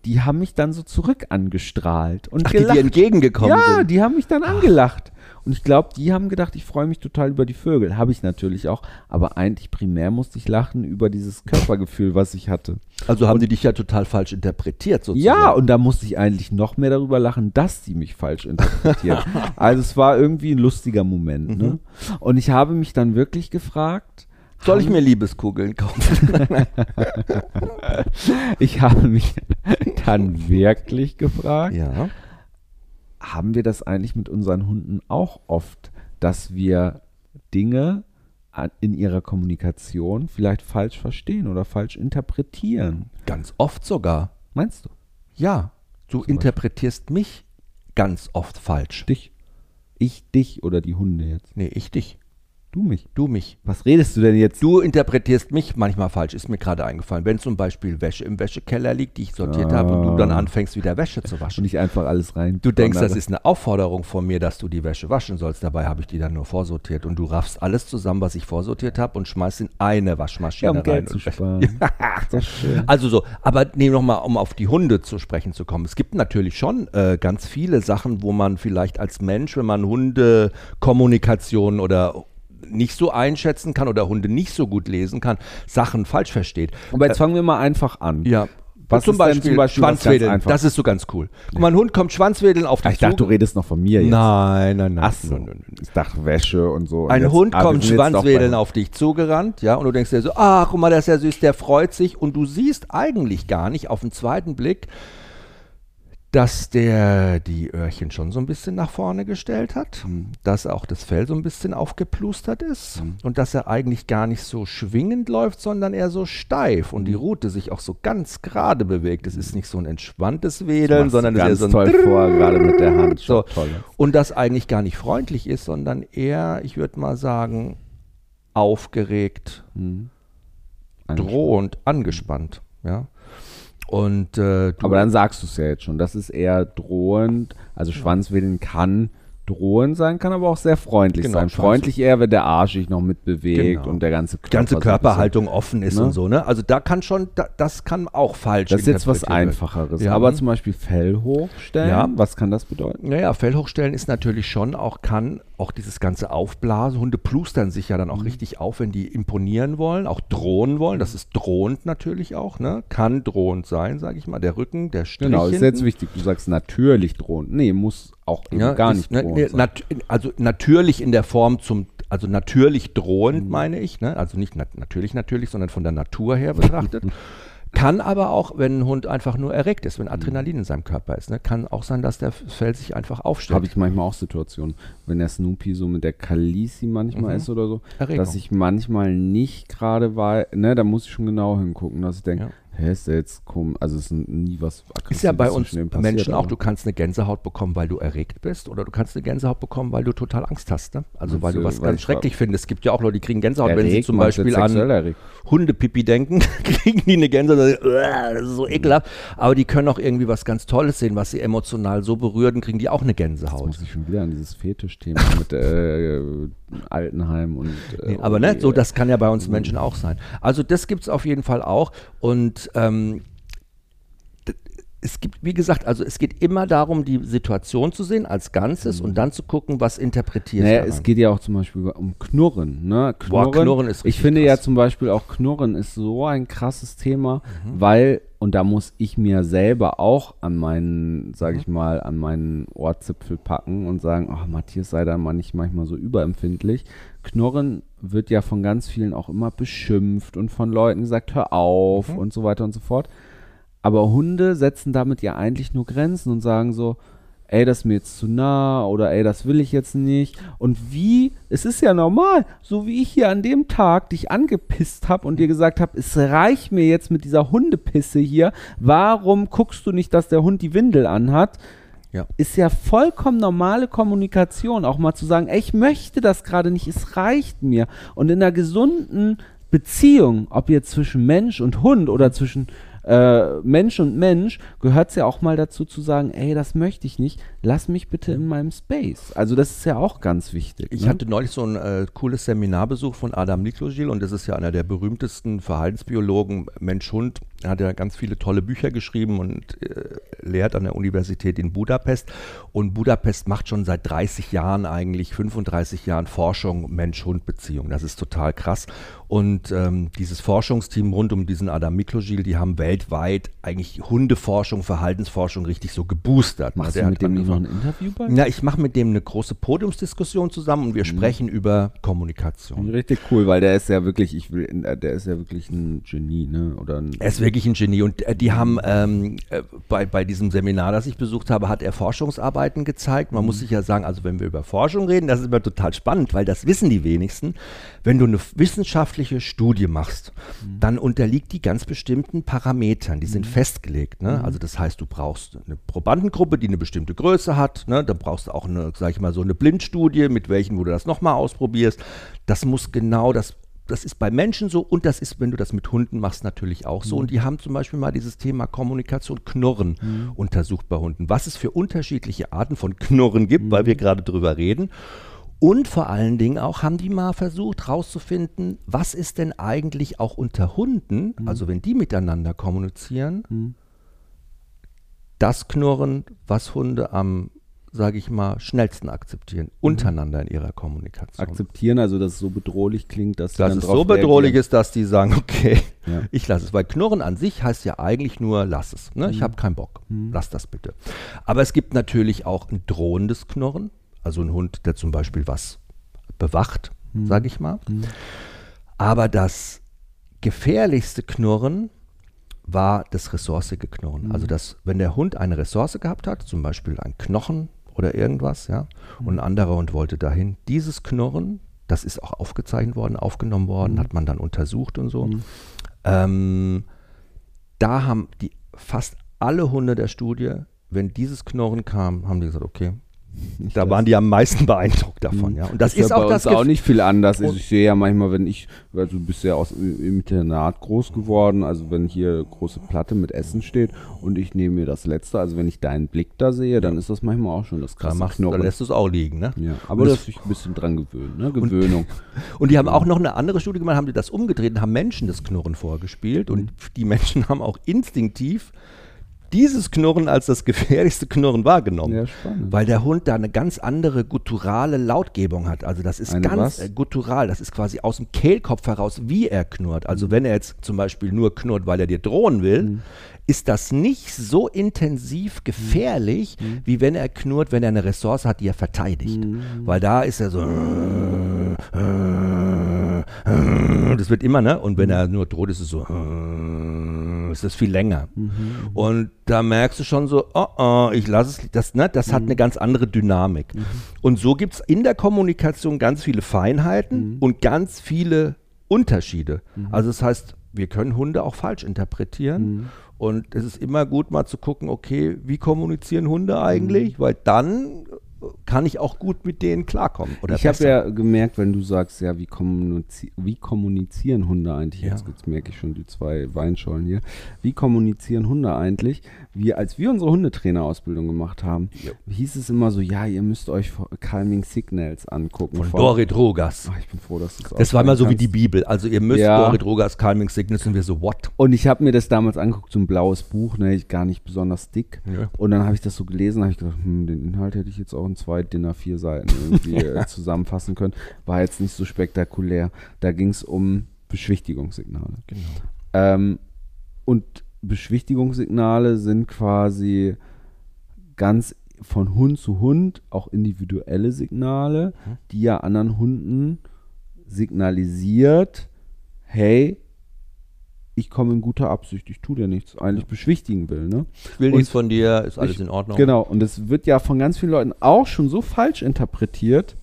Speaker 3: Die haben mich dann so zurück angestrahlt und
Speaker 2: Ach, die dir
Speaker 3: gelacht.
Speaker 2: entgegengekommen
Speaker 3: ja,
Speaker 2: sind.
Speaker 3: die haben mich dann angelacht. Und ich glaube, die haben gedacht, ich freue mich total über die Vögel. Habe ich natürlich auch. Aber eigentlich primär musste ich lachen über dieses Körpergefühl, was ich hatte.
Speaker 2: Also haben die dich ja total falsch interpretiert sozusagen.
Speaker 3: Ja, und da musste ich eigentlich noch mehr darüber lachen, dass die mich falsch interpretieren. also es war irgendwie ein lustiger Moment. Ne? Und ich habe mich dann wirklich gefragt,
Speaker 2: Soll ich mir Liebeskugeln kaufen?
Speaker 3: ich habe mich dann wirklich gefragt,
Speaker 2: ja.
Speaker 3: Haben wir das eigentlich mit unseren Hunden auch oft, dass wir Dinge in ihrer Kommunikation vielleicht falsch verstehen oder falsch interpretieren?
Speaker 2: Ganz oft sogar.
Speaker 3: Meinst du?
Speaker 2: Ja. Du interpretierst mich ganz oft falsch.
Speaker 3: Dich? Ich dich oder die Hunde jetzt?
Speaker 2: Nee, ich dich.
Speaker 3: Du mich?
Speaker 2: Du mich.
Speaker 3: Was redest du denn jetzt?
Speaker 2: Du interpretierst mich manchmal falsch, ist mir gerade eingefallen. Wenn zum Beispiel Wäsche im Wäschekeller liegt, die ich sortiert habe und du dann anfängst, wieder Wäsche zu
Speaker 3: und
Speaker 2: waschen.
Speaker 3: nicht einfach alles rein.
Speaker 2: Du denkst, das ist eine Aufforderung von mir, dass du die Wäsche waschen sollst. Dabei habe ich die dann nur vorsortiert. Und du raffst alles zusammen, was ich vorsortiert habe und schmeißt in eine Waschmaschine
Speaker 3: ja, um
Speaker 2: rein.
Speaker 3: Geld zu
Speaker 2: und-
Speaker 3: sparen. das ist schön.
Speaker 2: Also so, aber nee, nochmal, um auf die Hunde zu sprechen zu kommen. Es gibt natürlich schon äh, ganz viele Sachen, wo man vielleicht als Mensch, wenn man Hundekommunikation oder nicht so einschätzen kann oder Hunde nicht so gut lesen kann, Sachen falsch versteht.
Speaker 3: Aber jetzt fangen wir mal einfach an.
Speaker 2: Ja.
Speaker 3: Was
Speaker 2: zum Beispiel,
Speaker 3: zum Beispiel
Speaker 2: Schwanzwedeln. Das ist so ganz cool. Guck mal, ein Hund kommt Schwanzwedeln auf dich
Speaker 3: ich dachte, du redest noch von mir jetzt.
Speaker 2: Nein, nein, nein.
Speaker 3: Ach so. Ich dachte Wäsche und so. Und
Speaker 2: Ein
Speaker 3: jetzt-
Speaker 2: Hund
Speaker 3: ah,
Speaker 2: kommt Schwanzwedeln auf dich zugerannt, ja, und du denkst dir so, ah, guck mal, der ist ja süß, der freut sich. Und du siehst eigentlich gar nicht auf den zweiten Blick, dass der die Öhrchen schon so ein bisschen nach vorne gestellt hat, dass auch das Fell so ein bisschen aufgeplustert ist und dass er eigentlich gar nicht so schwingend läuft, sondern eher so steif und die Rute sich auch so ganz gerade bewegt. Es ist nicht so ein entspanntes Wedeln, sondern es ist so ein
Speaker 3: toll vor, gerade mit der Hand.
Speaker 2: so.
Speaker 3: Toll.
Speaker 2: Und das eigentlich gar nicht freundlich ist, sondern eher, ich würde mal sagen, aufgeregt,
Speaker 3: Mhm.
Speaker 2: drohend, angespannt. Ja. Und äh, du,
Speaker 3: Aber dann sagst du es ja jetzt schon. Das ist eher drohend. Also Schwanzwedeln kann drohend sein, kann aber auch sehr freundlich
Speaker 2: Genau,
Speaker 3: sein. Freundlich eher, wenn der Arsch sich noch mitbewegt
Speaker 2: Genau.
Speaker 3: und der ganze Körper.
Speaker 2: ganze
Speaker 3: so ein bisschen-
Speaker 2: Körperhaltung offen ist
Speaker 3: Ne?
Speaker 2: und so, ne? Also da kann schon, da, das kann auch falsch
Speaker 3: Das ist jetzt was. Einfacheres.
Speaker 2: Ja.
Speaker 3: Aber zum Beispiel Fell hochstellen,
Speaker 2: Ja.
Speaker 3: was kann das bedeuten?
Speaker 2: Naja, Fell hochstellen ist natürlich schon auch, kann auch dieses ganze Aufblasen. Hunde plustern sich ja dann auch richtig auf, wenn die imponieren wollen, auch drohen wollen. Das ist drohend natürlich auch, ne? Kann drohend sein, sage ich mal. Der Rücken, der Strich
Speaker 3: Genau, ist jetzt wichtig. Du sagst natürlich drohend. Nee, muss auch
Speaker 2: Ja,
Speaker 3: gar
Speaker 2: ist,
Speaker 3: nicht
Speaker 2: ne,
Speaker 3: drohend
Speaker 2: ne, nat also natürlich in der Form zum, also natürlich
Speaker 3: Mhm.
Speaker 2: drohend meine ich, ne? also nicht nat natürlich natürlich, sondern von der Natur her betrachtet. Kann aber auch, wenn ein Hund einfach nur erregt ist, wenn Adrenalin in seinem Körper ist, ne? kann auch sein, dass der Fell sich einfach aufstellt.
Speaker 3: Habe ich manchmal auch Situationen, wenn der Snoopy so mit der Kalisi manchmal
Speaker 2: Mhm.
Speaker 3: ist oder so,
Speaker 2: Erregung.
Speaker 3: dass ich manchmal nicht gerade weiß, ne, da muss ich schon genau hingucken, dass ich denke,
Speaker 2: Ja.
Speaker 3: Hä, ist der jetzt komisch, also es ist nie was
Speaker 2: Ist ja bei uns
Speaker 3: passiert,
Speaker 2: Menschen auch, du kannst eine Gänsehaut bekommen, weil du erregt bist oder du kannst eine Gänsehaut bekommen, weil du total Angst hast. Ne? Also weil du was
Speaker 3: weil
Speaker 2: ganz
Speaker 3: ich-
Speaker 2: schrecklich findest. Es gibt ja auch Leute, die kriegen Gänsehaut, wenn sie
Speaker 3: Erregt,
Speaker 2: zum Beispiel
Speaker 3: jetzt
Speaker 2: an
Speaker 3: erregt?
Speaker 2: Hundepipi denken, kriegen die eine Gänsehaut, und sagen, "Uah, das ist so ekelhaft. Aber die können auch irgendwie was ganz Tolles sehen, was sie emotional so berührt und kriegen die auch eine
Speaker 3: Jetzt
Speaker 2: Gänsehaut.
Speaker 3: muss ich schon wieder an dieses Fetischthema mit äh, Altenheim und äh,
Speaker 2: Nee, aber ne, so
Speaker 3: okay.
Speaker 2: das kann ja bei uns Menschen auch sein. Also das gibt es auf jeden Fall auch. Und ähm, es gibt, wie gesagt, also es geht immer darum, die Situation zu sehen als Ganzes und dann zu gucken, was interpretiert
Speaker 3: Naja, es geht ja auch zum Beispiel um Knurren. Ne?
Speaker 2: Boah, Knurren ist
Speaker 3: Ich finde ja
Speaker 2: krass.
Speaker 3: zum Beispiel auch Knurren ist so ein krasses Thema,
Speaker 2: Mhm.
Speaker 3: weil, und da muss ich mir selber auch an meinen,
Speaker 2: Mhm.
Speaker 3: sag ich mal, an meinen Ohrzipfel packen und sagen, ach, Matthias, sei da mal nicht manchmal so überempfindlich. Knurren wird ja von ganz vielen auch immer beschimpft und von Leuten gesagt, hör auf
Speaker 2: Mhm.
Speaker 3: und so weiter und so fort. Aber Hunde setzen damit ja eigentlich nur Grenzen und sagen so, ey, das ist mir jetzt zu nah oder ey, das will ich jetzt nicht. Und wie, es ist ja normal, so wie ich hier an dem Tag dich angepisst habe und dir gesagt habe, es reicht mir jetzt mit dieser Hundepisse hier, warum guckst du nicht, dass der Hund die Windel anhat?
Speaker 2: Ja.
Speaker 3: Ist ja vollkommen normale Kommunikation, auch mal zu sagen, ey, ich möchte das gerade nicht, es reicht mir. Und in einer gesunden Beziehung, ob jetzt zwischen Mensch und Hund oder zwischen äh, Mensch und Mensch, gehört es ja auch mal dazu zu sagen, ey, das möchte ich nicht, lass mich bitte in meinem Space. Also das ist ja auch ganz wichtig.
Speaker 2: Ich
Speaker 3: ne?
Speaker 2: hatte neulich so ein äh, cooles Seminarbesuch von Adam Niklogil und das ist ja einer der berühmtesten Verhaltensbiologen, Mensch-Hund. Er hat ja ganz viele tolle Bücher geschrieben und äh, lehrt an der Universität in Budapest. Und Budapest macht schon seit 30 Jahren, eigentlich 35 Jahren Forschung Mensch-Hund-Beziehung. Das ist total krass. Und ähm, dieses Forschungsteam rund um diesen Adam Miklogil, die haben weltweit eigentlich Hundeforschung, Verhaltensforschung richtig so geboostert.
Speaker 3: Machst
Speaker 2: Der
Speaker 3: du mit dem noch ein Interview bei?
Speaker 2: na, ich mache mit dem eine große Podiumsdiskussion zusammen und wir sprechen über Kommunikation.
Speaker 3: Richtig cool, weil der ist ja wirklich, ich will, äh, der ist ja wirklich ein Genie, ne? Oder ein,
Speaker 2: Er ist wirklich ein Genie und äh, die haben ähm, äh, bei, bei diesem Seminar, das ich besucht habe, hat er Forschungsarbeiten gezeigt. Man muss sich ja sagen, also wenn wir über Forschung reden, das ist immer total spannend, weil das wissen die wenigsten. Wenn du eine wissenschaftliche Studie machst, dann unterliegt die ganz bestimmten Parametern, die sind festgelegt. Ne? Also das heißt, du brauchst eine Probandengruppe, die eine bestimmte Größe hat. Ne? Dann brauchst du auch eine, sag ich mal, so eine Blindstudie, mit welchen, wo du das nochmal ausprobierst. Das muss genau das das ist bei Menschen so und das ist, wenn du das mit Hunden machst, natürlich auch so. Und die haben zum Beispiel mal dieses Thema Kommunikation, Knurren untersucht bei Hunden. Was es für unterschiedliche Arten von Knurren gibt, weil wir gerade drüber reden. Und vor allen Dingen auch haben die mal versucht herauszufinden, was ist denn eigentlich auch unter Hunden, also wenn die miteinander kommunizieren, das Knurren, was Hunde am, sage ich mal, schnellsten akzeptieren, untereinander in ihrer Kommunikation
Speaker 3: akzeptieren, also dass es so bedrohlich klingt, dass sie
Speaker 2: dass es so bedrohlich
Speaker 3: reagieren.
Speaker 2: ist, dass die sagen, okay,
Speaker 3: Ja.
Speaker 2: ich lasse es. Weil Knurren an sich heißt ja eigentlich nur, lass es. Ne?
Speaker 3: Mhm.
Speaker 2: Ich habe keinen Bock. Lass das bitte. Aber es gibt natürlich auch ein drohendes Knurren. Also ein Hund, der zum Beispiel was bewacht,
Speaker 3: Mhm.
Speaker 2: sage ich mal. Aber das gefährlichste Knurren war das ressourcige Knurren.
Speaker 3: Mhm.
Speaker 2: Also das, wenn der Hund eine Ressource gehabt hat, zum Beispiel ein Knochen oder irgendwas, ja,
Speaker 3: Mhm.
Speaker 2: und ein anderer Hund wollte dahin, dieses Knurren, das ist auch aufgezeichnet worden, aufgenommen
Speaker 3: Mhm.
Speaker 2: worden, hat man dann untersucht und so. Ähm, da haben die fast alle Hunde der Studie, wenn dieses Knurren kam, haben die gesagt, okay, da waren die am meisten beeindruckt davon, ja. Und das ist,
Speaker 3: ja
Speaker 2: auch
Speaker 3: bei
Speaker 2: das
Speaker 3: uns auch nicht viel anders. Also
Speaker 2: Und-
Speaker 3: ich sehe ja manchmal, wenn ich, also du bist ja aus, im Internat groß geworden, also wenn hier große Platte mit Essen steht und ich nehme mir das letzte, also wenn ich deinen Blick da sehe, dann ist das manchmal auch schon das
Speaker 2: Da,
Speaker 3: krasse
Speaker 2: machst, da lässt du es auch liegen, ne?
Speaker 3: Ja, aber
Speaker 2: Und
Speaker 3: das
Speaker 2: das-
Speaker 3: ist ein bisschen dran gewöhnen, ne? Gewöhnung.
Speaker 2: Und die haben auch noch eine andere Studie gemacht, haben die das umgedreht und haben Menschen das Knurren vorgespielt. Und die Menschen haben auch instinktiv dieses Knurren als das gefährlichste Knurren wahrgenommen.
Speaker 3: Ja, spannend.
Speaker 2: Weil der Hund da eine ganz andere gutturale Lautgebung hat. Also das ist
Speaker 3: Eine
Speaker 2: ganz
Speaker 3: was?
Speaker 2: äh, guttural. Das ist quasi aus dem Kehlkopf heraus, wie er knurrt. Also wenn er jetzt zum Beispiel nur knurrt, weil er dir drohen will,
Speaker 3: Mhm.
Speaker 2: ist das nicht so intensiv gefährlich,
Speaker 3: Mhm.
Speaker 2: wie wenn er knurrt, wenn er eine Ressource hat, die er verteidigt.
Speaker 3: Mhm.
Speaker 2: Weil da ist er so. Das wird immer, ne? Und wenn er nur droht, ist es so. Ist das viel länger. Und da merkst du schon so, oh, oh, ich lasse es, das, ne, das hat eine ganz andere Dynamik. Und so gibt es in der Kommunikation ganz viele Feinheiten und ganz viele Unterschiede. Also das heißt, wir können Hunde auch falsch interpretieren. Und es ist immer gut, mal zu gucken, okay, wie kommunizieren Hunde eigentlich? Weil dann kann ich auch gut mit denen klarkommen. Oder
Speaker 3: ich habe ja gemerkt, wenn du sagst, ja, wie, kommunizi wie kommunizieren Hunde eigentlich?
Speaker 2: Ja.
Speaker 3: Jetzt, jetzt merke ich schon die zwei Weinschollen hier. Wie kommunizieren Hunde eigentlich? Wir, als wir unsere Hundetrainerausbildung gemacht haben,
Speaker 2: Ja.
Speaker 3: hieß es immer so, ja, ihr müsst euch Calming Signals angucken.
Speaker 2: Von
Speaker 3: Vor-
Speaker 2: Dorit Rogas.
Speaker 3: Ach, ich bin froh, dass du es
Speaker 2: Das war immer so wie die Bibel. Also ihr müsst
Speaker 3: Ja.
Speaker 2: Dorit Rogas Calming Sickness und wir so, what?
Speaker 3: Und ich habe mir das damals angeguckt, so ein blaues Buch, ne, gar nicht besonders dick.
Speaker 2: Ja.
Speaker 3: Und dann habe ich das so gelesen, habe ich gedacht, hm, den Inhalt hätte ich jetzt auch in zwei DIN A4 Seiten irgendwie äh, zusammenfassen können. War jetzt nicht so spektakulär. Da ging es um Beschwichtigungssignale.
Speaker 2: Genau.
Speaker 3: Ähm, und Beschwichtigungssignale sind quasi ganz von Hund zu Hund auch individuelle Signale,
Speaker 2: Mhm.
Speaker 3: die ja anderen Hunden signalisiert, hey, ich komme in guter Absicht, ich tue dir nichts, eigentlich beschwichtigen will. Ne?
Speaker 2: Ich will
Speaker 3: Und
Speaker 2: nichts von dir, ist alles
Speaker 3: ich-
Speaker 2: in Ordnung.
Speaker 3: Genau, und es wird ja von ganz vielen Leuten auch schon so falsch interpretiert.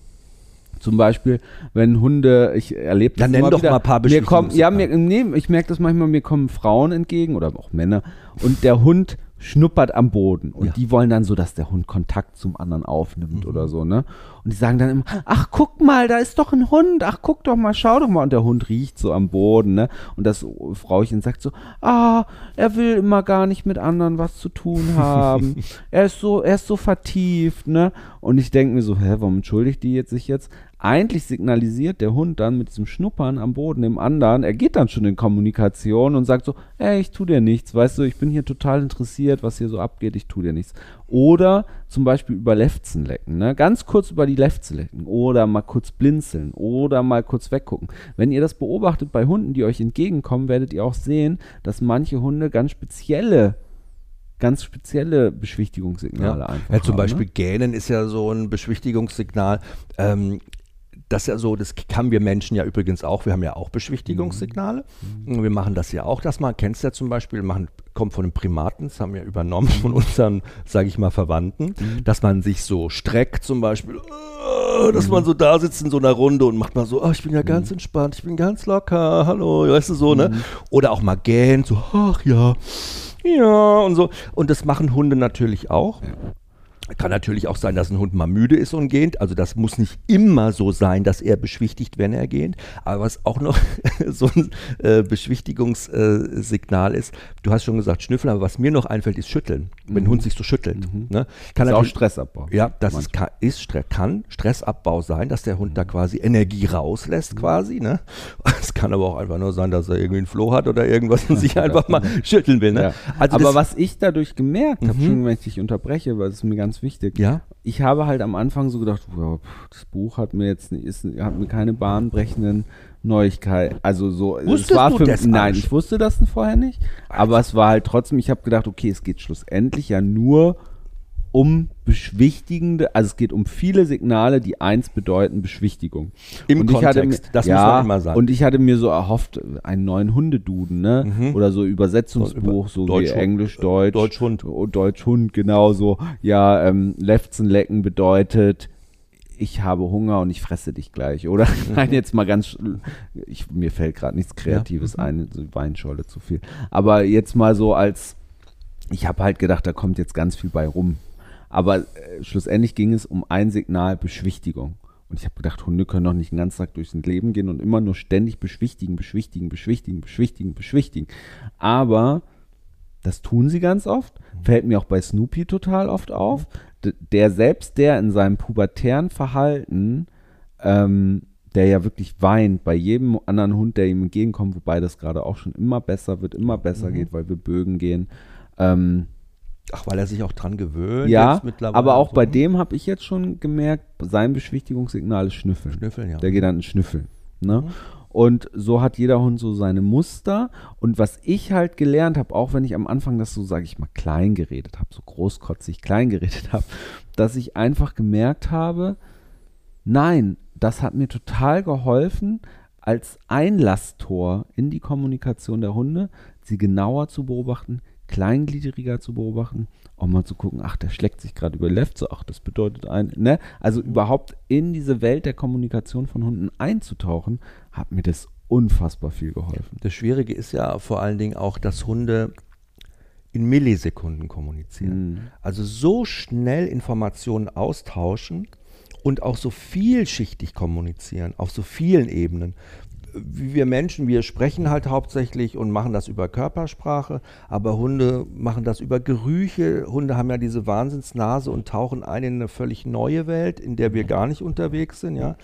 Speaker 3: Zum Beispiel, wenn Hunde, ich erlebe
Speaker 2: Dann nenn doch mal ein paar
Speaker 3: mir kommen, Ja, mir, nee, ich merke das manchmal, mir kommen Frauen entgegen oder auch Männer und der Hund schnuppert am Boden und
Speaker 2: Ja.
Speaker 3: die wollen dann so, dass der Hund Kontakt zum anderen aufnimmt
Speaker 2: Mhm.
Speaker 3: oder so, ne? Und die sagen dann immer, ach guck mal, da ist doch ein Hund, ach guck doch mal, schau doch mal und der Hund riecht so am Boden, ne? Und das Frauchen sagt so, ah, er will immer gar nicht mit anderen was zu tun haben. er ist so, er ist so vertieft, ne? Und ich denke mir so, hä, warum entschuldigt die jetzt sich jetzt? Eigentlich signalisiert der Hund dann mit diesem Schnuppern am Boden dem anderen, er geht dann schon in Kommunikation und sagt so, ey, ich tu dir nichts, weißt du, ich bin hier total interessiert, was hier so abgeht, ich tu dir nichts. Oder zum Beispiel über Lefzen lecken, ne? Ganz kurz über die Lefze lecken oder mal kurz blinzeln oder mal kurz weggucken. Wenn ihr das beobachtet bei Hunden, die euch entgegenkommen, werdet ihr auch sehen, dass manche Hunde ganz spezielle ganz spezielle Beschwichtigungssignale
Speaker 2: Ja.
Speaker 3: einfach
Speaker 2: Ja, zum
Speaker 3: haben,
Speaker 2: Beispiel
Speaker 3: ne?
Speaker 2: Gähnen ist ja so ein Beschwichtigungssignal. Ähm, das ist ja so, das haben wir Menschen ja übrigens auch. Wir haben ja auch Beschwichtigungssignale.
Speaker 3: Mhm.
Speaker 2: Wir machen das ja auch. Das mal kennst du ja zum Beispiel, machen, kommt von den Primaten, das haben wir übernommen von unseren, sage ich mal, Verwandten,
Speaker 3: Mhm.
Speaker 2: dass man sich so streckt zum Beispiel, äh, dass man so da sitzt in so einer Runde und macht mal so, oh, ich bin ja ganz
Speaker 3: Mhm.
Speaker 2: entspannt, ich bin ganz locker, hallo, weißt du so, ne? Oder auch mal gähnen, so, ach ja, ja und so. Und das machen Hunde natürlich auch. Kann natürlich auch sein, dass ein Hund mal müde ist und gähnt. Also das muss nicht immer so sein, dass er beschwichtigt, wenn er gähnt. Aber was auch noch so ein äh, Beschwichtigungssignal ist, du hast schon gesagt Schnüffeln, aber was mir noch einfällt, ist Schütteln. Wenn ein Hund sich so schüttelt. Ne? Kann
Speaker 3: ist auch Stressabbau.
Speaker 2: ja, das ist, kann, ist kann Stressabbau sein, dass der Hund da quasi Energie rauslässt, quasi. Ne? Es kann aber auch einfach nur sein, dass er irgendwie einen Floh hat oder irgendwas und sich einfach mal schütteln will. Ne?
Speaker 3: Ja.
Speaker 2: Also
Speaker 3: Aber was ich dadurch gemerkt habe,
Speaker 2: Mhm.
Speaker 3: schon wenn ich dich unterbreche, weil ist mir ganz wichtig.
Speaker 2: Ja.
Speaker 3: Ich habe halt am Anfang so gedacht, wow, das Buch hat mir jetzt nicht- ist, hat mir keine bahnbrechenden Neuigkeiten. Also so,
Speaker 2: Wusstest
Speaker 3: es war für
Speaker 2: das
Speaker 3: nein, ich wusste das vorher nicht. Aber es war halt trotzdem, ich habe gedacht, okay, es geht schlussendlich ja nur um beschwichtigende, also es geht um viele Signale, die eins bedeuten, Beschwichtigung.
Speaker 2: Im
Speaker 3: und
Speaker 2: Kontext,
Speaker 3: mir,
Speaker 2: das muss
Speaker 3: ja,
Speaker 2: man immer sagen.
Speaker 3: Und ich hatte mir so erhofft, einen neuen Hundeduden, ne?
Speaker 2: Mhm.
Speaker 3: Oder so Übersetzungsbuch, so wie
Speaker 2: Deutsch-
Speaker 3: Englisch, Deutsch.
Speaker 2: Deutsch-Hund.
Speaker 3: Oh, Deutsch-Hund, genau so. Ja, ähm, Lefzen lecken bedeutet, ich habe Hunger und ich fresse dich gleich. Oder nein, jetzt mal ganz, ich, mir fällt gerade nichts Kreatives ein, so Weinscholle zu viel. Aber jetzt mal so als, ich habe halt gedacht, da kommt jetzt ganz viel bei rum. Aber äh, schlussendlich ging es um ein Signal Beschwichtigung. Und ich habe gedacht, Hunde können doch nicht den ganzen Tag durchs Leben gehen und immer nur ständig beschwichtigen, beschwichtigen, beschwichtigen, beschwichtigen, beschwichtigen. Aber das tun sie ganz oft. Fällt mir auch bei Snoopy total oft auf. D der selbst, der in seinem pubertären Verhalten, ähm, der ja wirklich weint bei jedem anderen Hund, der ihm entgegenkommt, wobei das gerade auch schon immer besser wird, immer besser
Speaker 2: Mhm.
Speaker 3: geht, weil wir Bögen gehen. Ähm,
Speaker 2: Ach, weil er sich auch dran gewöhnt.
Speaker 3: ja, aber auch
Speaker 2: so.
Speaker 3: bei dem habe ich jetzt schon gemerkt, sein Beschwichtigungssignal ist Schnüffeln.
Speaker 2: Schnüffeln, ja.
Speaker 3: Der geht dann schnüffeln. Ne?
Speaker 2: Mhm.
Speaker 3: Und so hat jeder Hund so seine Muster. Und was ich halt gelernt habe, auch wenn ich am Anfang das so, sage ich mal, klein geredet habe, so großkotzig klein geredet habe, dass ich einfach gemerkt habe, nein, das hat mir total geholfen, als Einlasstor in die Kommunikation der Hunde, sie genauer zu beobachten, kleingliedriger zu beobachten, auch mal zu gucken, ach, der schlägt sich gerade über die Lefze, ach, das bedeutet ein, ne? Also überhaupt in diese Welt der Kommunikation von Hunden einzutauchen, hat mir das unfassbar viel geholfen.
Speaker 2: Das Schwierige ist ja vor allen Dingen auch, dass Hunde in Millisekunden kommunizieren.
Speaker 3: Mhm.
Speaker 2: Also so schnell Informationen austauschen und auch so vielschichtig kommunizieren, auf so vielen Ebenen. Wir Menschen, wir sprechen halt hauptsächlich und machen das über Körpersprache, aber Hunde machen das über Gerüche. Hunde haben ja diese Wahnsinnsnase und tauchen ein in eine völlig neue Welt, in der wir gar nicht unterwegs sind. Ja.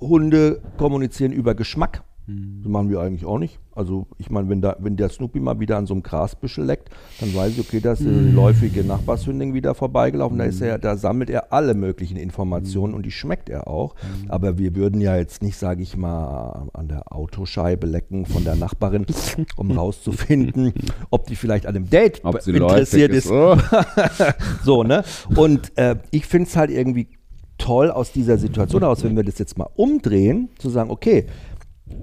Speaker 2: Hunde kommunizieren über Geschmack. Das machen wir eigentlich auch nicht. Also ich meine, wenn, da, wenn der Snoopy mal wieder an so einem Grasbüschel leckt, dann weiß ich, okay, da ist eine läufige Nachbarshündin wieder vorbeigelaufen. Da, ist er, da sammelt er alle möglichen Informationen und die schmeckt er auch. Aber wir würden ja jetzt nicht, sage ich mal, an der Autoscheibe lecken von der Nachbarin, um rauszufinden, ob die vielleicht an einem Date interessiert ist.
Speaker 3: Oh.
Speaker 2: So, ne? Und äh, ich finde es halt irgendwie toll aus dieser Situation aus, wenn wir das jetzt mal umdrehen, zu sagen, okay,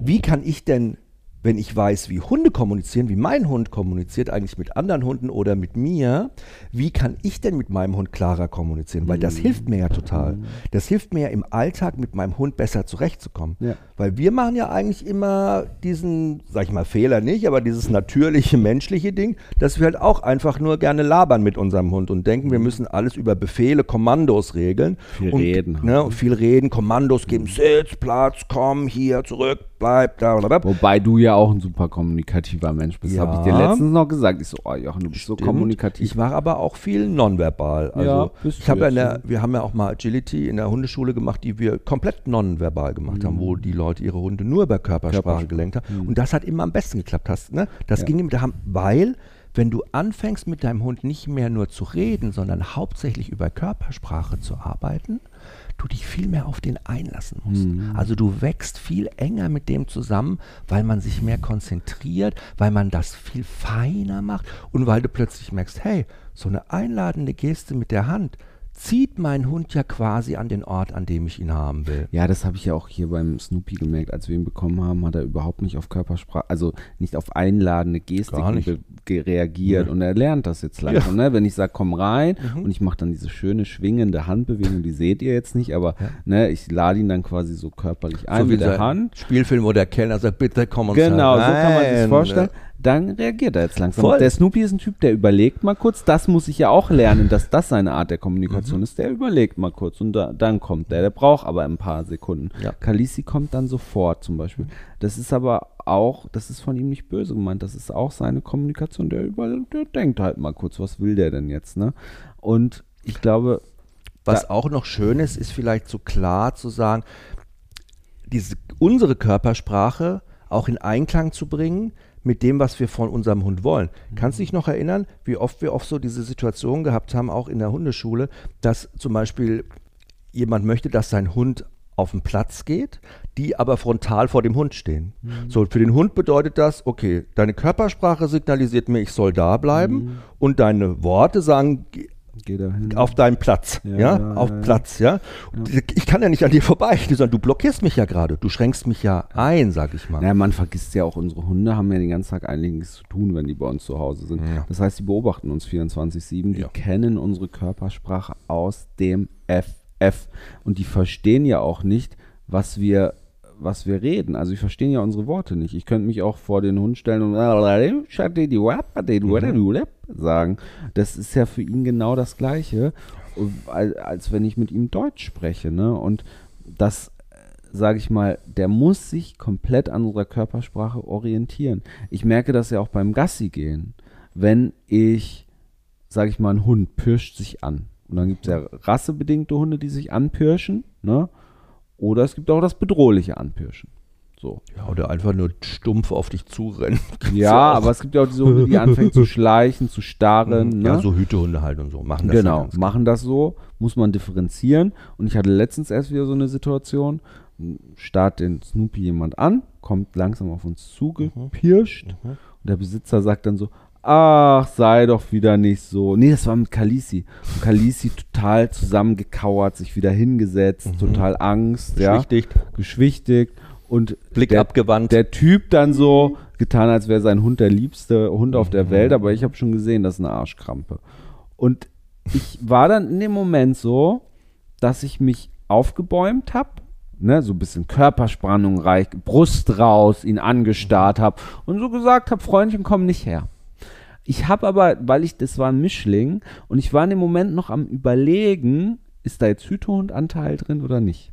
Speaker 2: wie kann ich denn, wenn ich weiß, wie Hunde kommunizieren, wie mein Hund kommuniziert eigentlich mit anderen Hunden oder mit mir, wie kann ich denn mit meinem Hund klarer kommunizieren? Weil das hilft mir ja total. Das hilft mir ja im Alltag mit meinem Hund besser zurechtzukommen.
Speaker 3: Ja.
Speaker 2: Weil wir machen ja eigentlich immer diesen, sag ich mal, Fehler nicht, aber dieses natürliche, menschliche Ding, dass wir halt auch einfach nur gerne labern mit unserem Hund und denken, wir müssen alles über Befehle, Kommandos regeln.
Speaker 3: Viel
Speaker 2: und,
Speaker 3: reden
Speaker 2: Ne, und viel reden, Kommandos geben, Sitz, Platz, komm, hier, zurück, bleib, da, blablabla.
Speaker 3: Wobei du ja auch ein super kommunikativer Mensch bist,
Speaker 2: Ja.
Speaker 3: habe ich dir letztens noch gesagt. Ich so, oh Jochen, du bist so
Speaker 2: Stimmt.
Speaker 3: kommunikativ.
Speaker 2: Ich war aber auch viel nonverbal. Also
Speaker 3: Ja,
Speaker 2: ich habe ja in
Speaker 3: jetzt,
Speaker 2: der, wir haben ja auch mal Agility in der Hundeschule gemacht, die wir komplett nonverbal gemacht haben, wo die Leute ihre Hunde nur über Körpersprache,
Speaker 3: Mhm.
Speaker 2: Gelenkt haben. Und das hat immer am besten geklappt. Hast, ne? Das
Speaker 3: Ja.
Speaker 2: ging mit Hand, weil wenn du anfängst mit deinem Hund nicht mehr nur zu reden, sondern hauptsächlich über Körpersprache zu arbeiten, du dich viel mehr auf den einlassen musst.
Speaker 3: Mhm.
Speaker 2: Also du wächst viel enger mit dem zusammen, weil man sich mehr konzentriert, weil man das viel feiner macht und weil du plötzlich merkst, hey, so eine einladende Geste mit der Hand zieht mein Hund ja quasi an den Ort, an dem ich ihn haben will.
Speaker 3: Ja, das habe ich ja auch hier beim Snoopy gemerkt. Als wir ihn bekommen haben, hat er überhaupt nicht auf Körpersprache, also nicht auf einladende Gestik reagiert.
Speaker 2: Ja.
Speaker 3: Und er lernt das jetzt langsam. Ne? Wenn ich sage, komm rein
Speaker 2: Mhm.
Speaker 3: und ich mache dann diese schöne schwingende Handbewegung, die seht ihr jetzt nicht, aber ne, ich lade ihn dann quasi so körperlich ein
Speaker 2: so wie
Speaker 3: mit der Hand.
Speaker 2: Spielfilm, wo der Kellner sagt, bitte komm uns
Speaker 3: Genau, so
Speaker 2: herein.
Speaker 3: kann man sich vorstellen. Dann reagiert er jetzt langsam.
Speaker 2: Voll.
Speaker 3: Der Snoopy ist ein Typ, der überlegt mal kurz. Das muss ich ja auch lernen, dass das seine Art der Kommunikation
Speaker 2: Mhm.
Speaker 3: ist. Der überlegt mal kurz und da, dann kommt der. Der braucht aber ein paar Sekunden.
Speaker 2: Ja.
Speaker 3: Kalisi kommt dann sofort zum Beispiel. Das ist aber auch, das ist von ihm nicht böse gemeint. Das ist auch seine Kommunikation. Der, über, der denkt halt mal kurz, was will der denn jetzt, ne? Und ich glaube,
Speaker 2: Was auch noch schön ist, ist vielleicht so klar zu sagen, diese, unsere Körpersprache auch in Einklang zu bringen mit dem, was wir von unserem Hund wollen. Kannst du dich noch erinnern, wie oft wir oft so diese Situation gehabt haben, auch in der Hundeschule, dass zum Beispiel jemand möchte, dass sein Hund auf den Platz geht, die aber frontal vor dem Hund stehen. So, für den Hund bedeutet das, okay, deine Körpersprache signalisiert mir, ich soll da bleiben und deine Worte sagen, geh-
Speaker 3: geh da hin.
Speaker 2: auf deinen Platz, ja,
Speaker 3: Ja, ja,
Speaker 2: auf
Speaker 3: ja.
Speaker 2: Platz, ja. Ich kann ja nicht an dir vorbei, sondern du blockierst mich ja gerade, du schränkst mich ja ein, sag ich mal.
Speaker 3: Ja, man vergisst ja auch, unsere Hunde haben ja den ganzen Tag einiges zu tun, wenn die bei uns zu Hause sind. Das heißt, die beobachten uns 24-7, die kennen unsere Körpersprache aus dem FF. Und die verstehen ja auch nicht, was wir, was wir reden. Also die verstehen ja unsere Worte nicht. Ich könnte mich auch vor den Hund stellen und sagen. Das ist ja für ihn genau das Gleiche, als, als wenn ich mit ihm Deutsch spreche. Ne? Und das sage ich mal, der muss sich komplett an unserer Körpersprache orientieren. Ich merke das ja auch beim Gassi gehen. Wenn ich, sage ich mal, ein Hund pirscht sich an. Und dann gibt es ja rassebedingte Hunde, die sich anpirschen. Ne? Oder es gibt auch das bedrohliche Anpirschen. So.
Speaker 2: Ja, oder einfach nur stumpf auf dich zurennen.
Speaker 3: Ja, aber es gibt ja auch diese Hunde, die anfangen zu schleichen, zu starren. Ne?
Speaker 2: Ja, so Hütehunde halt und so. Machen das
Speaker 3: genau,
Speaker 2: ganz
Speaker 3: machen das so, muss man differenzieren. Und ich hatte letztens erst wieder so eine Situation, starrt den Snoopy jemand an, kommt langsam auf uns zugepirscht
Speaker 2: Mhm.
Speaker 3: und der Besitzer sagt dann so, ach, sei doch wieder nicht so. Nee, das war mit Kalisi. Und Kalisi total zusammengekauert, sich wieder hingesetzt, total Angst, ja,
Speaker 2: Beschwichtigt.
Speaker 3: geschwichtigt und
Speaker 2: Blick
Speaker 3: der,
Speaker 2: abgewandt.
Speaker 3: der Typ dann so getan, als wäre sein Hund der liebste Hund auf der Welt, aber ich habe schon gesehen, das ist eine Arschkrampe. Und ich war dann in dem Moment so, dass ich mich aufgebäumt habe, ne, so ein bisschen Körperspannung reich, Brust raus, ihn angestarrt habe und so gesagt habe, Freundchen, komm nicht her. Ich habe aber, weil ich, das war ein Mischling und ich war in dem Moment noch am Überlegen, ist da jetzt Hütehundanteil drin oder nicht?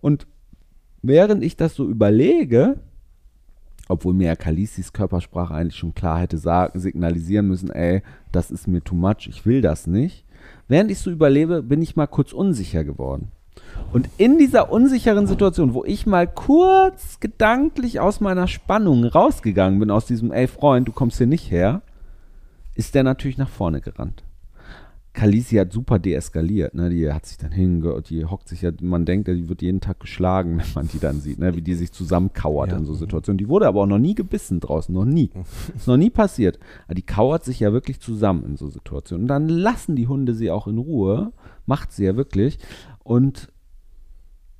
Speaker 3: Und während ich das so überlege, obwohl mir ja Kalisis Körpersprache eigentlich schon klar hätte sagen, signalisieren müssen, ey, das ist mir too much, ich will das nicht. Während ich so überlebe, bin ich mal kurz unsicher geworden. Und in dieser unsicheren Situation, wo ich mal kurz gedanklich aus meiner Spannung rausgegangen bin, aus diesem, ey Freund, du kommst hier nicht her, ist der natürlich nach vorne gerannt. Kalisi hat super deeskaliert, ne? Die hat sich dann hingehört, die hockt sich ja, man denkt, die wird jeden Tag geschlagen, wenn man die dann sieht, ne? Wie die sich zusammenkauert ja. in so Situationen. Die wurde aber auch noch nie gebissen draußen, noch nie. Ist noch nie passiert. Aber die kauert sich ja wirklich zusammen in so Situationen. Und dann lassen die Hunde sie auch in Ruhe, macht sie ja wirklich. Und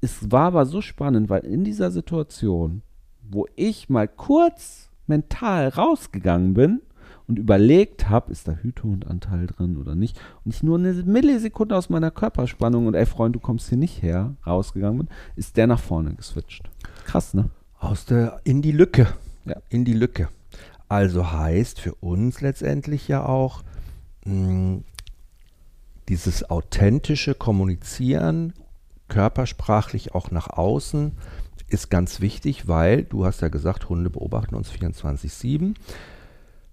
Speaker 3: es war aber so spannend, weil in dieser Situation, wo ich mal kurz mental rausgegangen bin, und überlegt habe, ist da Hütehundanteil drin oder nicht, und ich nur eine Millisekunde aus meiner Körperspannung und ey Freund, du kommst hier nicht her, rausgegangen bin, ist der nach vorne geswitcht. Krass, ne?
Speaker 2: Aus der, in die Lücke. Ja. In die Lücke. Also heißt für uns letztendlich ja auch, mh, hm, dieses authentische Kommunizieren, körpersprachlich auch nach außen, ist ganz wichtig, weil du hast ja gesagt, Hunde beobachten uns 24-7.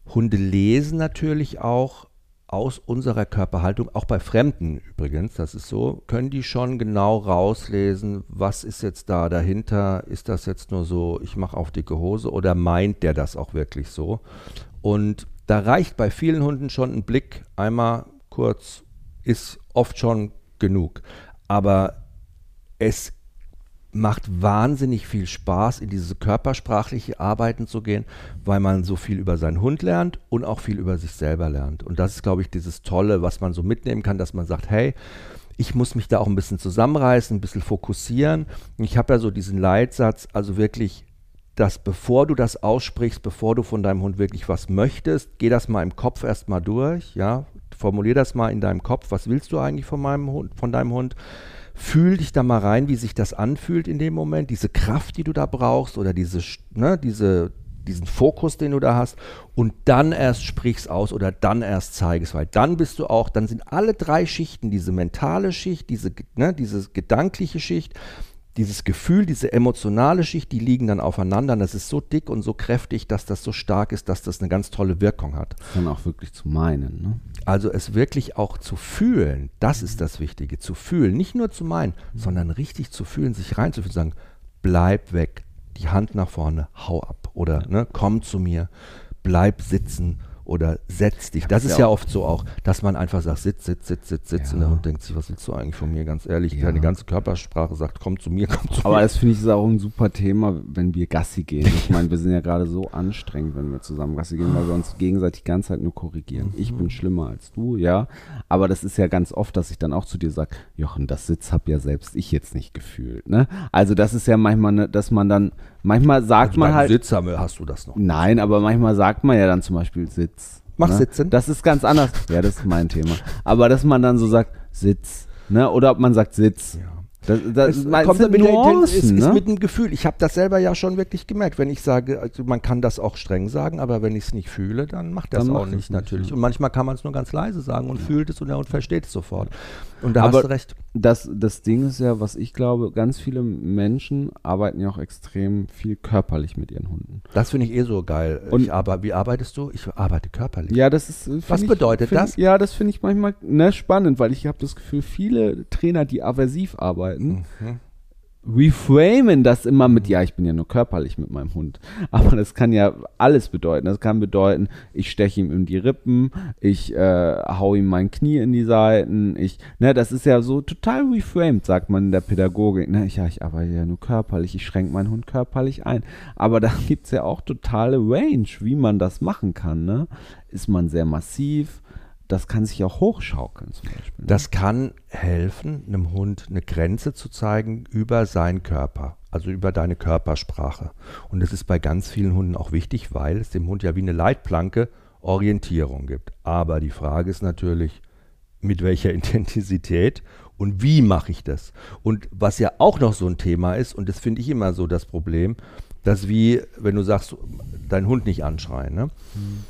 Speaker 2: Hunde lesen natürlich auch aus unserer Körperhaltung, auch bei Fremden übrigens, das ist so, können die schon genau rauslesen, was ist jetzt da dahinter, ist das jetzt nur so, ich mache auf dicke Hose oder meint der das auch wirklich so? Und da reicht bei vielen Hunden schon ein Blick, einmal kurz, ist oft schon genug. Aber es macht wahnsinnig viel Spaß, in diese körpersprachliche Arbeiten zu gehen, weil man so viel über seinen Hund lernt und auch viel über sich selber lernt. Und das ist, glaube ich, dieses Tolle, was man so mitnehmen kann, dass man sagt, hey, ich muss mich da auch ein bisschen zusammenreißen, ein bisschen fokussieren. Ich habe ja so diesen Leitsatz, also wirklich, dass bevor du das aussprichst, bevor du von deinem Hund wirklich was möchtest, geh das mal im Kopf erstmal durch, ja, formulier das mal in deinem Kopf, was willst du eigentlich von meinem Hund, von deinem Hund? Fühl dich da mal rein, wie sich das anfühlt in dem Moment, diese Kraft, die du da brauchst oder diese, ne, diese, diesen Fokus, den du da hast. Und dann erst sprichst aus oder dann erst zeigst, weil dann bist du auch, dann sind alle drei Schichten, diese mentale Schicht, diese, ne, diese gedankliche Schicht, dieses Gefühl, diese emotionale Schicht, die liegen dann aufeinander. Und das ist so dick und so kräftig, dass das so stark ist, dass das eine ganz tolle Wirkung hat.
Speaker 3: Dann auch wirklich zu meinen. Ne?
Speaker 2: Also es wirklich auch zu fühlen, das ist das Wichtige, zu fühlen. Nicht nur zu meinen, mhm. sondern richtig zu fühlen, sich reinzufühlen, sagen, bleib weg, die Hand nach vorne, hau ab oder ne, komm zu mir, bleib sitzen oder setz dich. Das ist ja oft so auch, dass man einfach sagt, sitz, sitz, sitz, sitz, sitz ja. und der Hund denkt sich, was willst du eigentlich von mir, ganz ehrlich. Ja. Deine ganze Körpersprache sagt, komm zu mir, komm zu
Speaker 3: Aber
Speaker 2: mir.
Speaker 3: das finde ich ist auch ein super Thema, wenn wir Gassi gehen. Ich meine, wir sind ja gerade so anstrengend, wenn wir zusammen Gassi gehen, weil wir uns gegenseitig die ganze Zeit nur korrigieren. Mhm. Ich bin schlimmer als du, ja. Aber das ist ja ganz oft, dass ich dann auch zu dir sage, Jochen, das Sitz habe ja selbst ich jetzt nicht gefühlt. Ne? Also das ist ja manchmal, ne, dass man dann, manchmal sagt also man halt.
Speaker 2: Sitz hast du das noch.
Speaker 3: Nein, aber manchmal sagt man ja dann zum Beispiel Sitz.
Speaker 2: Mach ne? sitzen.
Speaker 3: Das ist ganz anders. Ja, das ist mein Thema. Aber dass man dann so sagt, Sitz. Ne? Oder ob man sagt Sitz. Ja.
Speaker 2: Das, das es kommt mit Nuancen, ist, ne? ist mit dem Gefühl. Ich habe das selber ja schon wirklich gemerkt. Wenn ich sage, also man kann das auch streng sagen, aber wenn ich es nicht fühle, dann macht das dann auch nicht natürlich. Nicht, ja. Und manchmal kann man es nur ganz leise sagen und ja. fühlt es und, und versteht es sofort. Und da aber hast du recht.
Speaker 3: Das, das Ding ist ja, was ich glaube, ganz viele Menschen arbeiten ja auch extrem viel körperlich mit ihren Hunden.
Speaker 2: Das finde ich eh so geil. Und ich arbe wie arbeitest du? Ich arbeite körperlich.
Speaker 3: Ja, das ist.
Speaker 2: Äh, was ich, bedeutet das?
Speaker 3: ja, das finde ich manchmal ne, spannend, weil ich habe das Gefühl, viele Trainer, die aversiv arbeiten, mhm reframen das immer mit, ja, ich bin ja nur körperlich mit meinem Hund. Aber das kann ja alles bedeuten. Das kann bedeuten, ich steche ihm in die Rippen, ich äh, hau ihm mein Knie in die Seiten, ich, ne, das ist ja so total reframed, sagt man in der Pädagogik. Ne, ich, ja, ich arbeite ja nur körperlich, ich schränke meinen Hund körperlich ein. Aber da gibt es ja auch totale Range, wie man das machen kann. Ne? Ist man sehr massiv? Das kann sich auch hochschaukeln zum Beispiel.
Speaker 2: Ne? Das kann helfen, einem Hund eine Grenze zu zeigen über seinen Körper, also über deine Körpersprache. Und das ist bei ganz vielen Hunden auch wichtig, weil es dem Hund ja wie eine Leitplanke Orientierung gibt. Aber die Frage ist natürlich, mit welcher Intensität und wie mache ich das? Und was ja auch noch so ein Thema ist, und das finde ich immer so das Problem, dass wie, wenn du sagst, deinen Hund nicht anschreien, ne? Mhm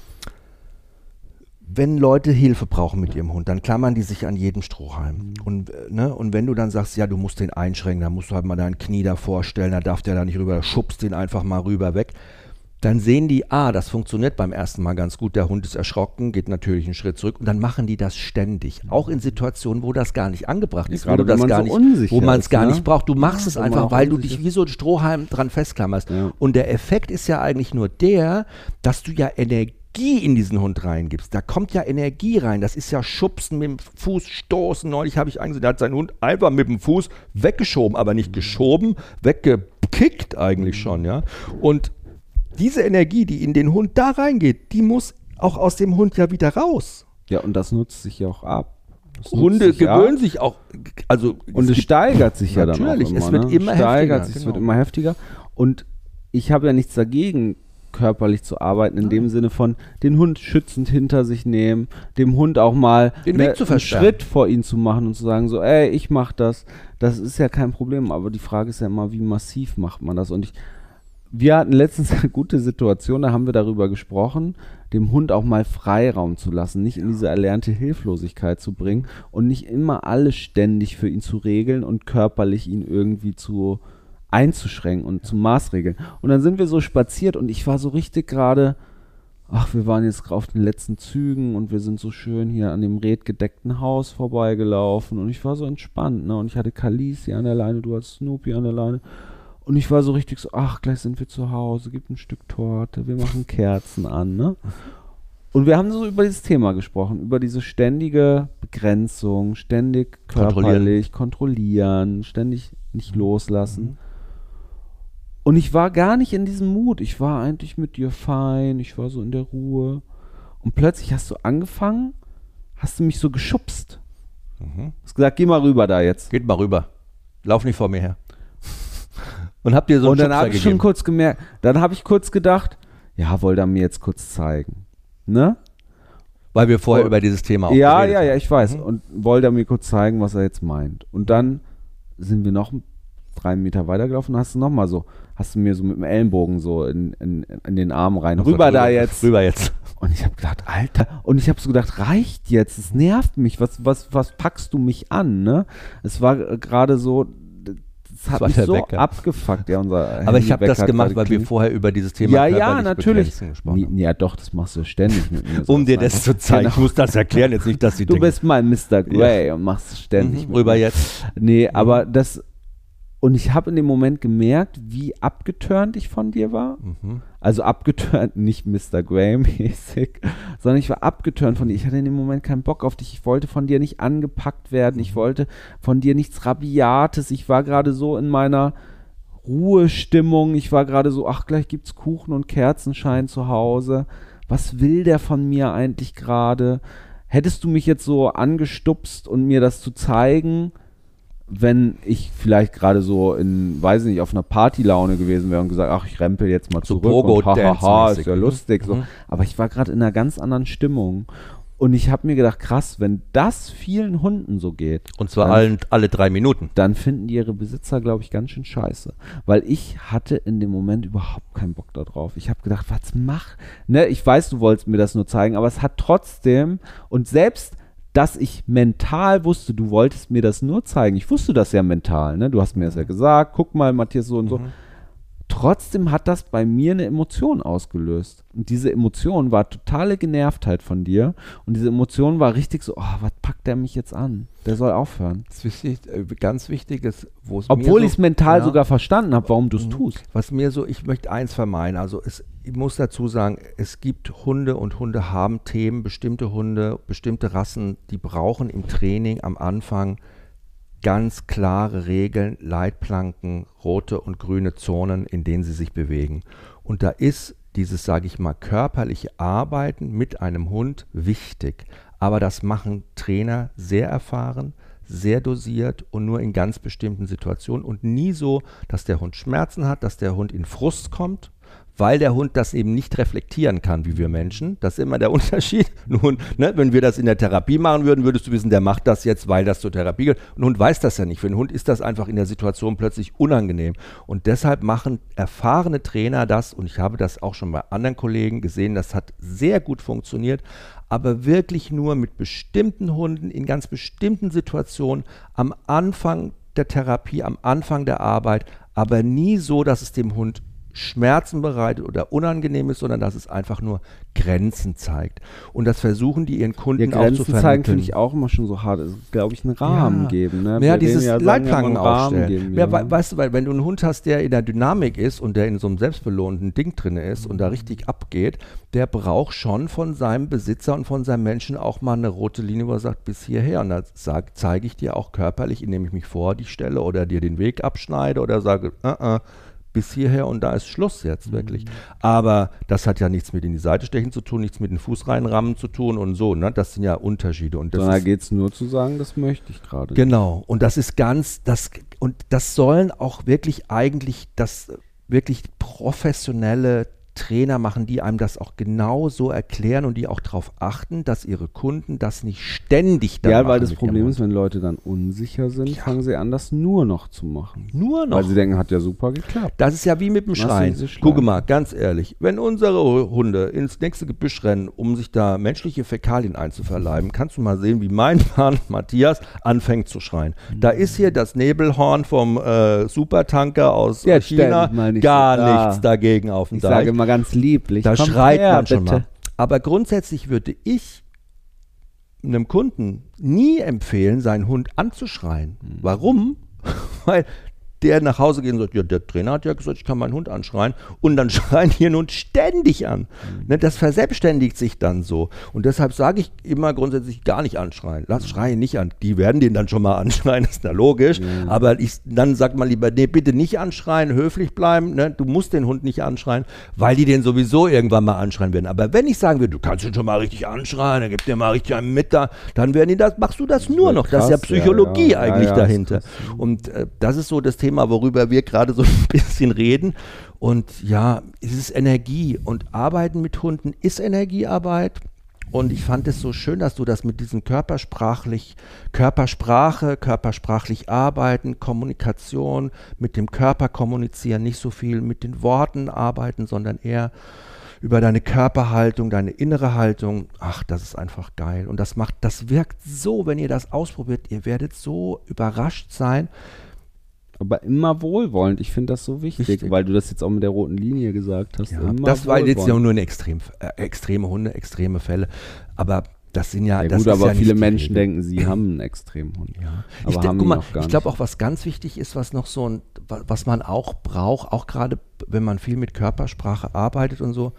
Speaker 2: wenn Leute Hilfe brauchen mit ihrem Hund, dann klammern die sich an jeden Strohhalm.
Speaker 3: Mhm.
Speaker 2: Und, äh, ne, und wenn du dann sagst, ja, du musst den einschränken, dann musst du halt mal dein Knie da vorstellen, da darf der da nicht rüber, schubst den einfach mal rüber weg. Dann sehen die, ah, das funktioniert beim ersten Mal ganz gut, der Hund ist erschrocken, geht natürlich einen Schritt zurück und dann machen die das ständig. Auch in Situationen, wo das gar nicht angebracht
Speaker 3: Ja,
Speaker 2: ist, wo
Speaker 3: gerade
Speaker 2: du das gar
Speaker 3: so
Speaker 2: nicht, wo man es gar
Speaker 3: ne?
Speaker 2: nicht braucht. Du machst es
Speaker 3: wenn man
Speaker 2: einfach, weil du dich wie so ein Strohhalm dran festklammerst.
Speaker 3: Ja.
Speaker 2: Und der Effekt ist ja eigentlich nur der, dass du ja Energie in diesen Hund reingibst. Da kommt ja Energie rein. Das ist ja Schubsen mit dem Fuß, Stoßen. Neulich habe ich angesehen, der hat seinen Hund einfach mit dem Fuß weggeschoben, aber nicht geschoben, weggekickt eigentlich schon, ja. Und diese Energie, die in den Hund da reingeht, die muss auch aus dem Hund ja wieder raus.
Speaker 3: Ja, und das nutzt sich ja auch ab. Das
Speaker 2: Hunde
Speaker 3: sich
Speaker 2: gewöhnen
Speaker 3: ab.
Speaker 2: sich auch, also
Speaker 3: Und es
Speaker 2: gibt-
Speaker 3: steigert sich ja dann auch
Speaker 2: Natürlich, es wird
Speaker 3: ne?
Speaker 2: immer
Speaker 3: steigert
Speaker 2: heftiger,
Speaker 3: sich, es
Speaker 2: genau.
Speaker 3: wird immer heftiger. Und ich habe ja nichts dagegen, körperlich zu arbeiten, in dem Sinne von den Hund schützend hinter sich nehmen, dem Hund auch mal
Speaker 2: Den
Speaker 3: ne,
Speaker 2: Weg zu
Speaker 3: einen. Schritt vor ihn zu machen und zu sagen, so, ey, ich mach das. Das ist ja kein Problem. Aber die Frage ist ja immer, wie massiv macht man das? Und ich, wir hatten letztens eine gute Situation, da haben wir darüber gesprochen, dem Hund auch mal Freiraum zu lassen, nicht in diese erlernte Hilflosigkeit zu bringen und nicht immer alles ständig für ihn zu regeln und körperlich ihn irgendwie zu einzuschränken und zu maßregeln. Und dann sind wir so spaziert und ich war so richtig gerade, ach, wir waren jetzt auf den letzten Zügen und wir sind so schön hier an dem redgedeckten Haus vorbeigelaufen und ich war so entspannt, ne? Und ich hatte Khaleesi an der Leine, du hattest Snoopy an der Leine. Und ich war so richtig so, ach, gleich sind wir zu Hause, gibt ein Stück Torte, wir machen Kerzen an, ne? Und wir haben so über dieses Thema gesprochen, über diese ständige Begrenzung, ständig körperlich kontrollieren, ständig nicht loslassen. Und ich war gar nicht in diesem Mut. Ich war eigentlich mit dir fein, ich war so in der Ruhe. Und plötzlich hast du angefangen, hast du mich so geschubst.
Speaker 2: Mhm.
Speaker 3: Hast gesagt, geh mal rüber da jetzt.
Speaker 2: Geht mal rüber. Lauf nicht vor mir her. Und habt ihr so einen
Speaker 3: und dann habe ich schon kurz gemerkt, dann habe ich kurz gedacht, ja, wollte er mir jetzt kurz zeigen. Ne?
Speaker 2: Weil wir vorher
Speaker 3: Oh.
Speaker 2: über dieses Thema auch
Speaker 3: Ja, ja, ja,
Speaker 2: haben.
Speaker 3: ich weiß.
Speaker 2: Mhm.
Speaker 3: Und wollte er mir kurz zeigen, was er jetzt meint. Und dann sind wir noch drei Meter weitergelaufen und hast du nochmal so, hast du mir so mit dem Ellenbogen so in, in, in den Arm rein. Rüber
Speaker 2: gesagt,
Speaker 3: da jetzt.
Speaker 2: Rüber jetzt.
Speaker 3: Und ich habe gedacht, Alter, und ich habe so gedacht, reicht jetzt, es nervt mich, was, was, was packst du mich an, ne? Es war gerade so, es hat
Speaker 2: war
Speaker 3: mich so
Speaker 2: Wecker.
Speaker 3: abgefuckt, ja, unser
Speaker 2: Aber ich habe das gemacht, weil wir vorher über dieses Thema
Speaker 3: Ja, ja, natürlich. Ja, doch, das machst du ständig mit mir.
Speaker 2: Um dir das
Speaker 3: ne?
Speaker 2: zu zeigen.
Speaker 3: Genau.
Speaker 2: Ich muss das erklären, jetzt nicht, dass sie
Speaker 3: Du
Speaker 2: denken,
Speaker 3: bist mein Mr. Grey und machst es ständig.
Speaker 2: mhm,
Speaker 3: mit
Speaker 2: rüber
Speaker 3: mir.
Speaker 2: jetzt.
Speaker 3: Nee, aber das. Und ich habe in dem Moment gemerkt, wie abgeturnt ich von dir war.
Speaker 2: Mhm.
Speaker 3: Also abgeturnt, nicht Mr. Grey-mäßig, sondern ich war abgeturnt von dir. Ich hatte in dem Moment keinen Bock auf dich. Ich wollte von dir nicht angepackt werden. Ich wollte von dir nichts Rabiates. Ich war gerade so in meiner Ruhestimmung. Ich war gerade so, ach, gleich gibt's Kuchen und Kerzenschein zu Hause. Was will der von mir eigentlich gerade? Hättest du mich jetzt so angestupst und mir das zu zeigen, wenn ich vielleicht gerade so in, weiß nicht, auf einer Partylaune gewesen wäre und gesagt, ach, ich rempel jetzt mal
Speaker 2: So
Speaker 3: zurück und hahaha, ist ja
Speaker 2: mhm.
Speaker 3: lustig. So.
Speaker 2: Mhm.
Speaker 3: Aber ich war gerade in einer ganz anderen Stimmung. Und ich habe mir gedacht, krass, wenn das vielen Hunden so geht,
Speaker 2: Und zwar
Speaker 3: Dann-
Speaker 2: allen, alle drei Minuten.
Speaker 3: dann finden die ihre Besitzer, glaube ich, ganz schön scheiße. Weil ich hatte in dem Moment überhaupt keinen Bock darauf. Ich habe gedacht, was mach? Ne, ich weiß, du wolltest mir das nur zeigen, aber es hat trotzdem und selbst dass ich mental wusste, du wolltest mir das nur zeigen. Ich wusste das ja mental, ne? Du hast mir das ja gesagt, guck mal, Matthias, so und so. Trotzdem hat das bei mir eine Emotion ausgelöst. Und diese Emotion war totale Genervtheit von dir. Und diese Emotion war richtig so, oh, was packt der mich jetzt an? Der soll aufhören.
Speaker 2: Das ist wichtig, äh, ganz wichtig ist, wo es
Speaker 3: Obwohl ich es mental
Speaker 2: ja.
Speaker 3: sogar verstanden habe, warum du es
Speaker 2: Mhm.
Speaker 3: tust.
Speaker 2: Was mir so, ich möchte eins vermeiden. Also es, ich muss dazu sagen, es gibt Hunde und Hunde haben Themen, bestimmte Hunde, bestimmte Rassen, die brauchen im Training am Anfang ganz klare Regeln, Leitplanken, rote und grüne Zonen, in denen sie sich bewegen. Und da ist dieses, sage ich mal, körperliche Arbeiten mit einem Hund wichtig. Aber das machen Trainer sehr erfahren, sehr dosiert und nur in ganz bestimmten Situationen und nie so, dass der Hund Schmerzen hat, dass der Hund in Frust kommt, weil der Hund das eben nicht reflektieren kann, wie wir Menschen. Das ist immer der Unterschied. Nun, ne, wenn wir das in der Therapie machen würden, würdest du wissen, der macht das jetzt, weil das zur Therapie gehört. Ein Hund weiß das ja nicht. Für einen Hund ist das einfach in der Situation plötzlich unangenehm. Und deshalb machen erfahrene Trainer das, und ich habe das auch schon bei anderen Kollegen gesehen, das hat sehr gut funktioniert, aber wirklich nur mit bestimmten Hunden in ganz bestimmten Situationen am Anfang der Therapie, am Anfang der Arbeit, aber nie so, dass es dem Hund Schmerzen bereitet oder unangenehm ist, sondern dass es einfach nur Grenzen zeigt. Und das versuchen die ihren Kunden
Speaker 3: ja,
Speaker 2: auch
Speaker 3: Grenzen
Speaker 2: zu vermitteln.
Speaker 3: zeigen finde ich auch immer schon so hart. Es ist, glaube ich, einen Rahmen
Speaker 2: Ja.
Speaker 3: geben. Ne?
Speaker 2: Ja, dieses
Speaker 3: ja,
Speaker 2: Leitplanken aufstellen.
Speaker 3: geben,
Speaker 2: ja.
Speaker 3: ja.
Speaker 2: we- weißt du, weil wenn du einen Hund hast, der in der Dynamik ist und der in so einem selbstbelohnenden Ding drin ist und da richtig abgeht, der braucht schon von seinem Besitzer und von seinem Menschen auch mal eine rote Linie, wo er sagt, bis hierher. Und da zeige ich dir auch körperlich, indem ich mich vor dich stelle oder dir den Weg abschneide oder sage, uh -uh, bis hierher und da ist Schluss jetzt wirklich. Aber das hat ja nichts mit in die Seite stechen zu tun, nichts mit den Fuß reinrammen zu tun und so. Ne? Das sind ja Unterschiede. Und
Speaker 3: da geht es nur zu sagen, das möchte ich gerade.
Speaker 2: Genau. Und das ist ganz, das, und das sollen auch wirklich eigentlich das wirklich professionelle Trainer machen, die einem das auch genau so erklären und die auch darauf achten, dass ihre Kunden das nicht ständig dann
Speaker 3: Ja, weil das Problem ist, wenn Leute dann unsicher sind,
Speaker 2: Ja.
Speaker 3: fangen sie an, das nur noch zu machen.
Speaker 2: Nur noch.
Speaker 3: Weil sie denken, hat ja super geklappt.
Speaker 2: Das ist ja wie mit dem Schreien.
Speaker 3: Schleim?
Speaker 2: mal, ganz ehrlich, wenn unsere Hunde ins nächste Gebüsch rennen, um sich da menschliche Fäkalien einzuverleiben, kannst du mal sehen, wie mein Mann Matthias anfängt zu schreien. Da ist hier das Nebelhorn vom äh, Supertanker aus
Speaker 3: Jetzt
Speaker 2: China gar
Speaker 3: so
Speaker 2: nichts dagegen auf dem
Speaker 3: Ich
Speaker 2: Deich.
Speaker 3: sage immer ganz lieblich.
Speaker 2: Da
Speaker 3: komm
Speaker 2: schreit
Speaker 3: her,
Speaker 2: man schon
Speaker 3: bitte.
Speaker 2: mal. Aber grundsätzlich würde ich einem Kunden nie empfehlen, seinen Hund anzuschreien.
Speaker 3: Hm.
Speaker 2: Warum? Weil der nach Hause und sagt, ja, der Trainer hat ja gesagt, ich kann meinen Hund anschreien. Und dann schreien die ihren Hund ständig an.
Speaker 3: Hm.
Speaker 2: Ne, das verselbstständigt sich dann so. Und deshalb sage ich immer grundsätzlich gar nicht anschreien. Lass schreien nicht an. Die werden den dann schon mal anschreien, ist ja logisch. Aber ich, dann sagt man lieber, nee, bitte nicht anschreien, höflich bleiben. Ne? Du musst den Hund nicht anschreien, weil die den sowieso irgendwann mal anschreien werden. Aber wenn ich sagen würde, du kannst ihn schon mal richtig anschreien, dann gib dir mal richtig einen mit da, dann werden die das, machst du das nur
Speaker 3: wird
Speaker 2: noch. das ist ja
Speaker 3: krass,
Speaker 2: Psychologie
Speaker 3: ja. Ja,
Speaker 2: eigentlich
Speaker 3: ja,
Speaker 2: dahinter.
Speaker 3: krass.
Speaker 2: Und äh, das ist so das Thema, worüber wir gerade so ein bisschen reden. Und ja, es ist Energie. Und Arbeiten mit Hunden ist Energiearbeit. Und ich fand es so schön, dass du das mit diesem körpersprachlich, Körpersprache, körpersprachlich arbeiten, Kommunikation, mit dem Körper kommunizieren, nicht so viel mit den Worten arbeiten, sondern eher über deine Körperhaltung, deine innere Haltung. Ach, das ist einfach geil. Und das macht, das wirkt so, wenn ihr das ausprobiert, ihr werdet so überrascht sein.
Speaker 3: Aber immer wohlwollend. Ich finde das so wichtig,
Speaker 2: Wichtig.
Speaker 3: weil du das jetzt auch mit der roten Linie gesagt hast.
Speaker 2: Ja, das war jetzt ja nur eine extrem, äh, extreme Hunde, extreme Fälle. Aber das sind ja,
Speaker 3: Ja,
Speaker 2: das
Speaker 3: gut,
Speaker 2: ist
Speaker 3: aber
Speaker 2: ja
Speaker 3: viele Menschen denken, sie haben einen Extremhund.
Speaker 2: Ja.
Speaker 3: Aber
Speaker 2: ich
Speaker 3: haben
Speaker 2: guck mal, ich glaube auch, was ganz wichtig ist, was noch so ein, wa- was man auch braucht, auch gerade wenn man viel mit Körpersprache arbeitet und so,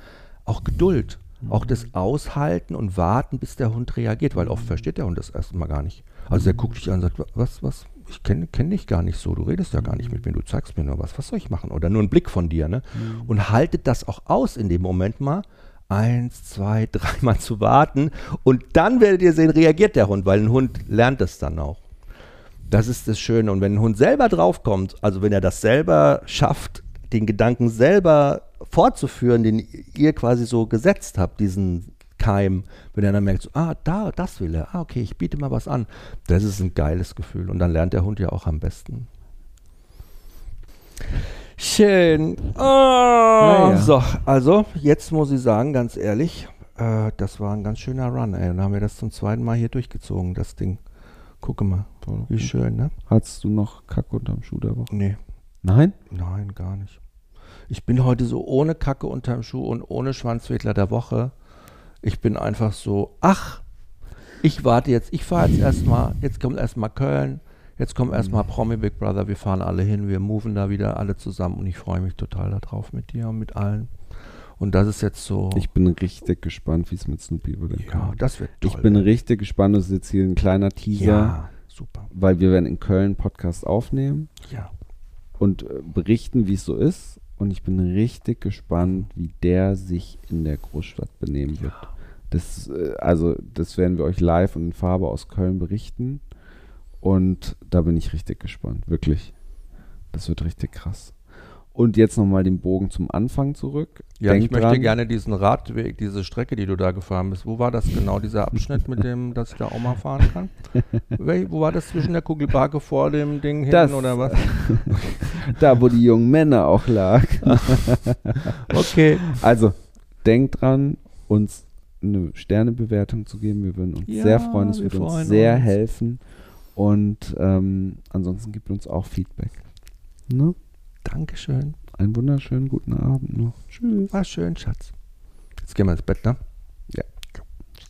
Speaker 2: auch Geduld. Auch das Aushalten und Warten, bis der Hund reagiert, weil oft versteht der Hund das erstmal gar nicht. Also der guckt dich an und sagt, "Wa- was, was, ich kenne kenn dich gar nicht so, du redest ja gar nicht mit mir, du zeigst mir nur was, was soll ich machen? Oder nur ein Blick von dir, ne? Und haltet das auch aus in dem Moment mal, eins, zwei, dreimal zu warten und dann werdet ihr sehen, reagiert der Hund, weil ein Hund lernt es dann auch. Das ist das Schöne. Und wenn ein Hund selber draufkommt, also wenn er das selber schafft, den Gedanken selber fortzuführen, den ihr quasi so gesetzt habt, diesen Keim, wenn er dann merkt, so, ah, da, das will er, ah, okay, ich biete mal was an. Das ist ein geiles Gefühl. Und dann lernt der Hund ja auch am besten. Schön. Oh,
Speaker 3: ja.
Speaker 2: So, also jetzt muss ich sagen, ganz ehrlich, äh, das war ein ganz schöner Run. Ey. Dann haben wir das zum zweiten Mal hier durchgezogen, das Ding. Gucke mal, wie schön, ne?
Speaker 3: Hattest du noch Kacke unterm Schuh der Woche?
Speaker 2: Nee,
Speaker 3: Nein?
Speaker 2: nein, gar nicht. Ich bin heute so ohne Kacke unterm Schuh und ohne Schwanzwedler der Woche. Ich bin einfach so, ach, ich warte jetzt, ich fahre jetzt erstmal, jetzt kommt erstmal Köln, jetzt kommt erstmal Promi Big Brother, wir fahren alle hin, wir moven da wieder alle zusammen und ich freue mich total darauf mit dir und mit allen. Und das ist jetzt so,
Speaker 3: Ich bin richtig gespannt, wie es mit Snoopy wird.
Speaker 2: ja, das wird toll.
Speaker 3: ich bin richtig gespannt, das ist jetzt hier ein kleiner Teaser,
Speaker 2: ja, super,
Speaker 3: weil wir werden in Köln Podcast aufnehmen
Speaker 2: ja.
Speaker 3: und äh, berichten, wie es so ist. Und ich bin richtig gespannt, wie der sich in der Großstadt benehmen wird. Das, äh, also, das werden wir euch live und in Farbe aus Köln berichten. Und da bin ich richtig gespannt, wirklich. Das wird richtig krass. Und jetzt nochmal den Bogen zum Anfang zurück.
Speaker 2: Ja,
Speaker 3: Denk
Speaker 2: ich möchte
Speaker 3: dran,
Speaker 2: gerne diesen Radweg, diese Strecke, die du da gefahren bist. Wo war das genau, dieser Abschnitt, mit dem, dass ich da auch mal fahren kann? Wo war das zwischen der Kugelbarke vor dem Ding
Speaker 3: Das-
Speaker 2: oder was?
Speaker 3: Da, wo die jungen Männer auch lag.
Speaker 2: Okay.
Speaker 3: Also, denkt dran, uns eine Sternebewertung zu geben. Wir würden uns
Speaker 2: Ja,
Speaker 3: sehr freuen. Es würde uns sehr
Speaker 2: uns.
Speaker 3: helfen. Und ähm, ansonsten gibt uns auch Feedback. Ne?
Speaker 2: Dankeschön.
Speaker 3: Einen wunderschönen guten Abend noch. Tschüss.
Speaker 2: War schön, Schatz. Jetzt gehen wir ins Bett, ne?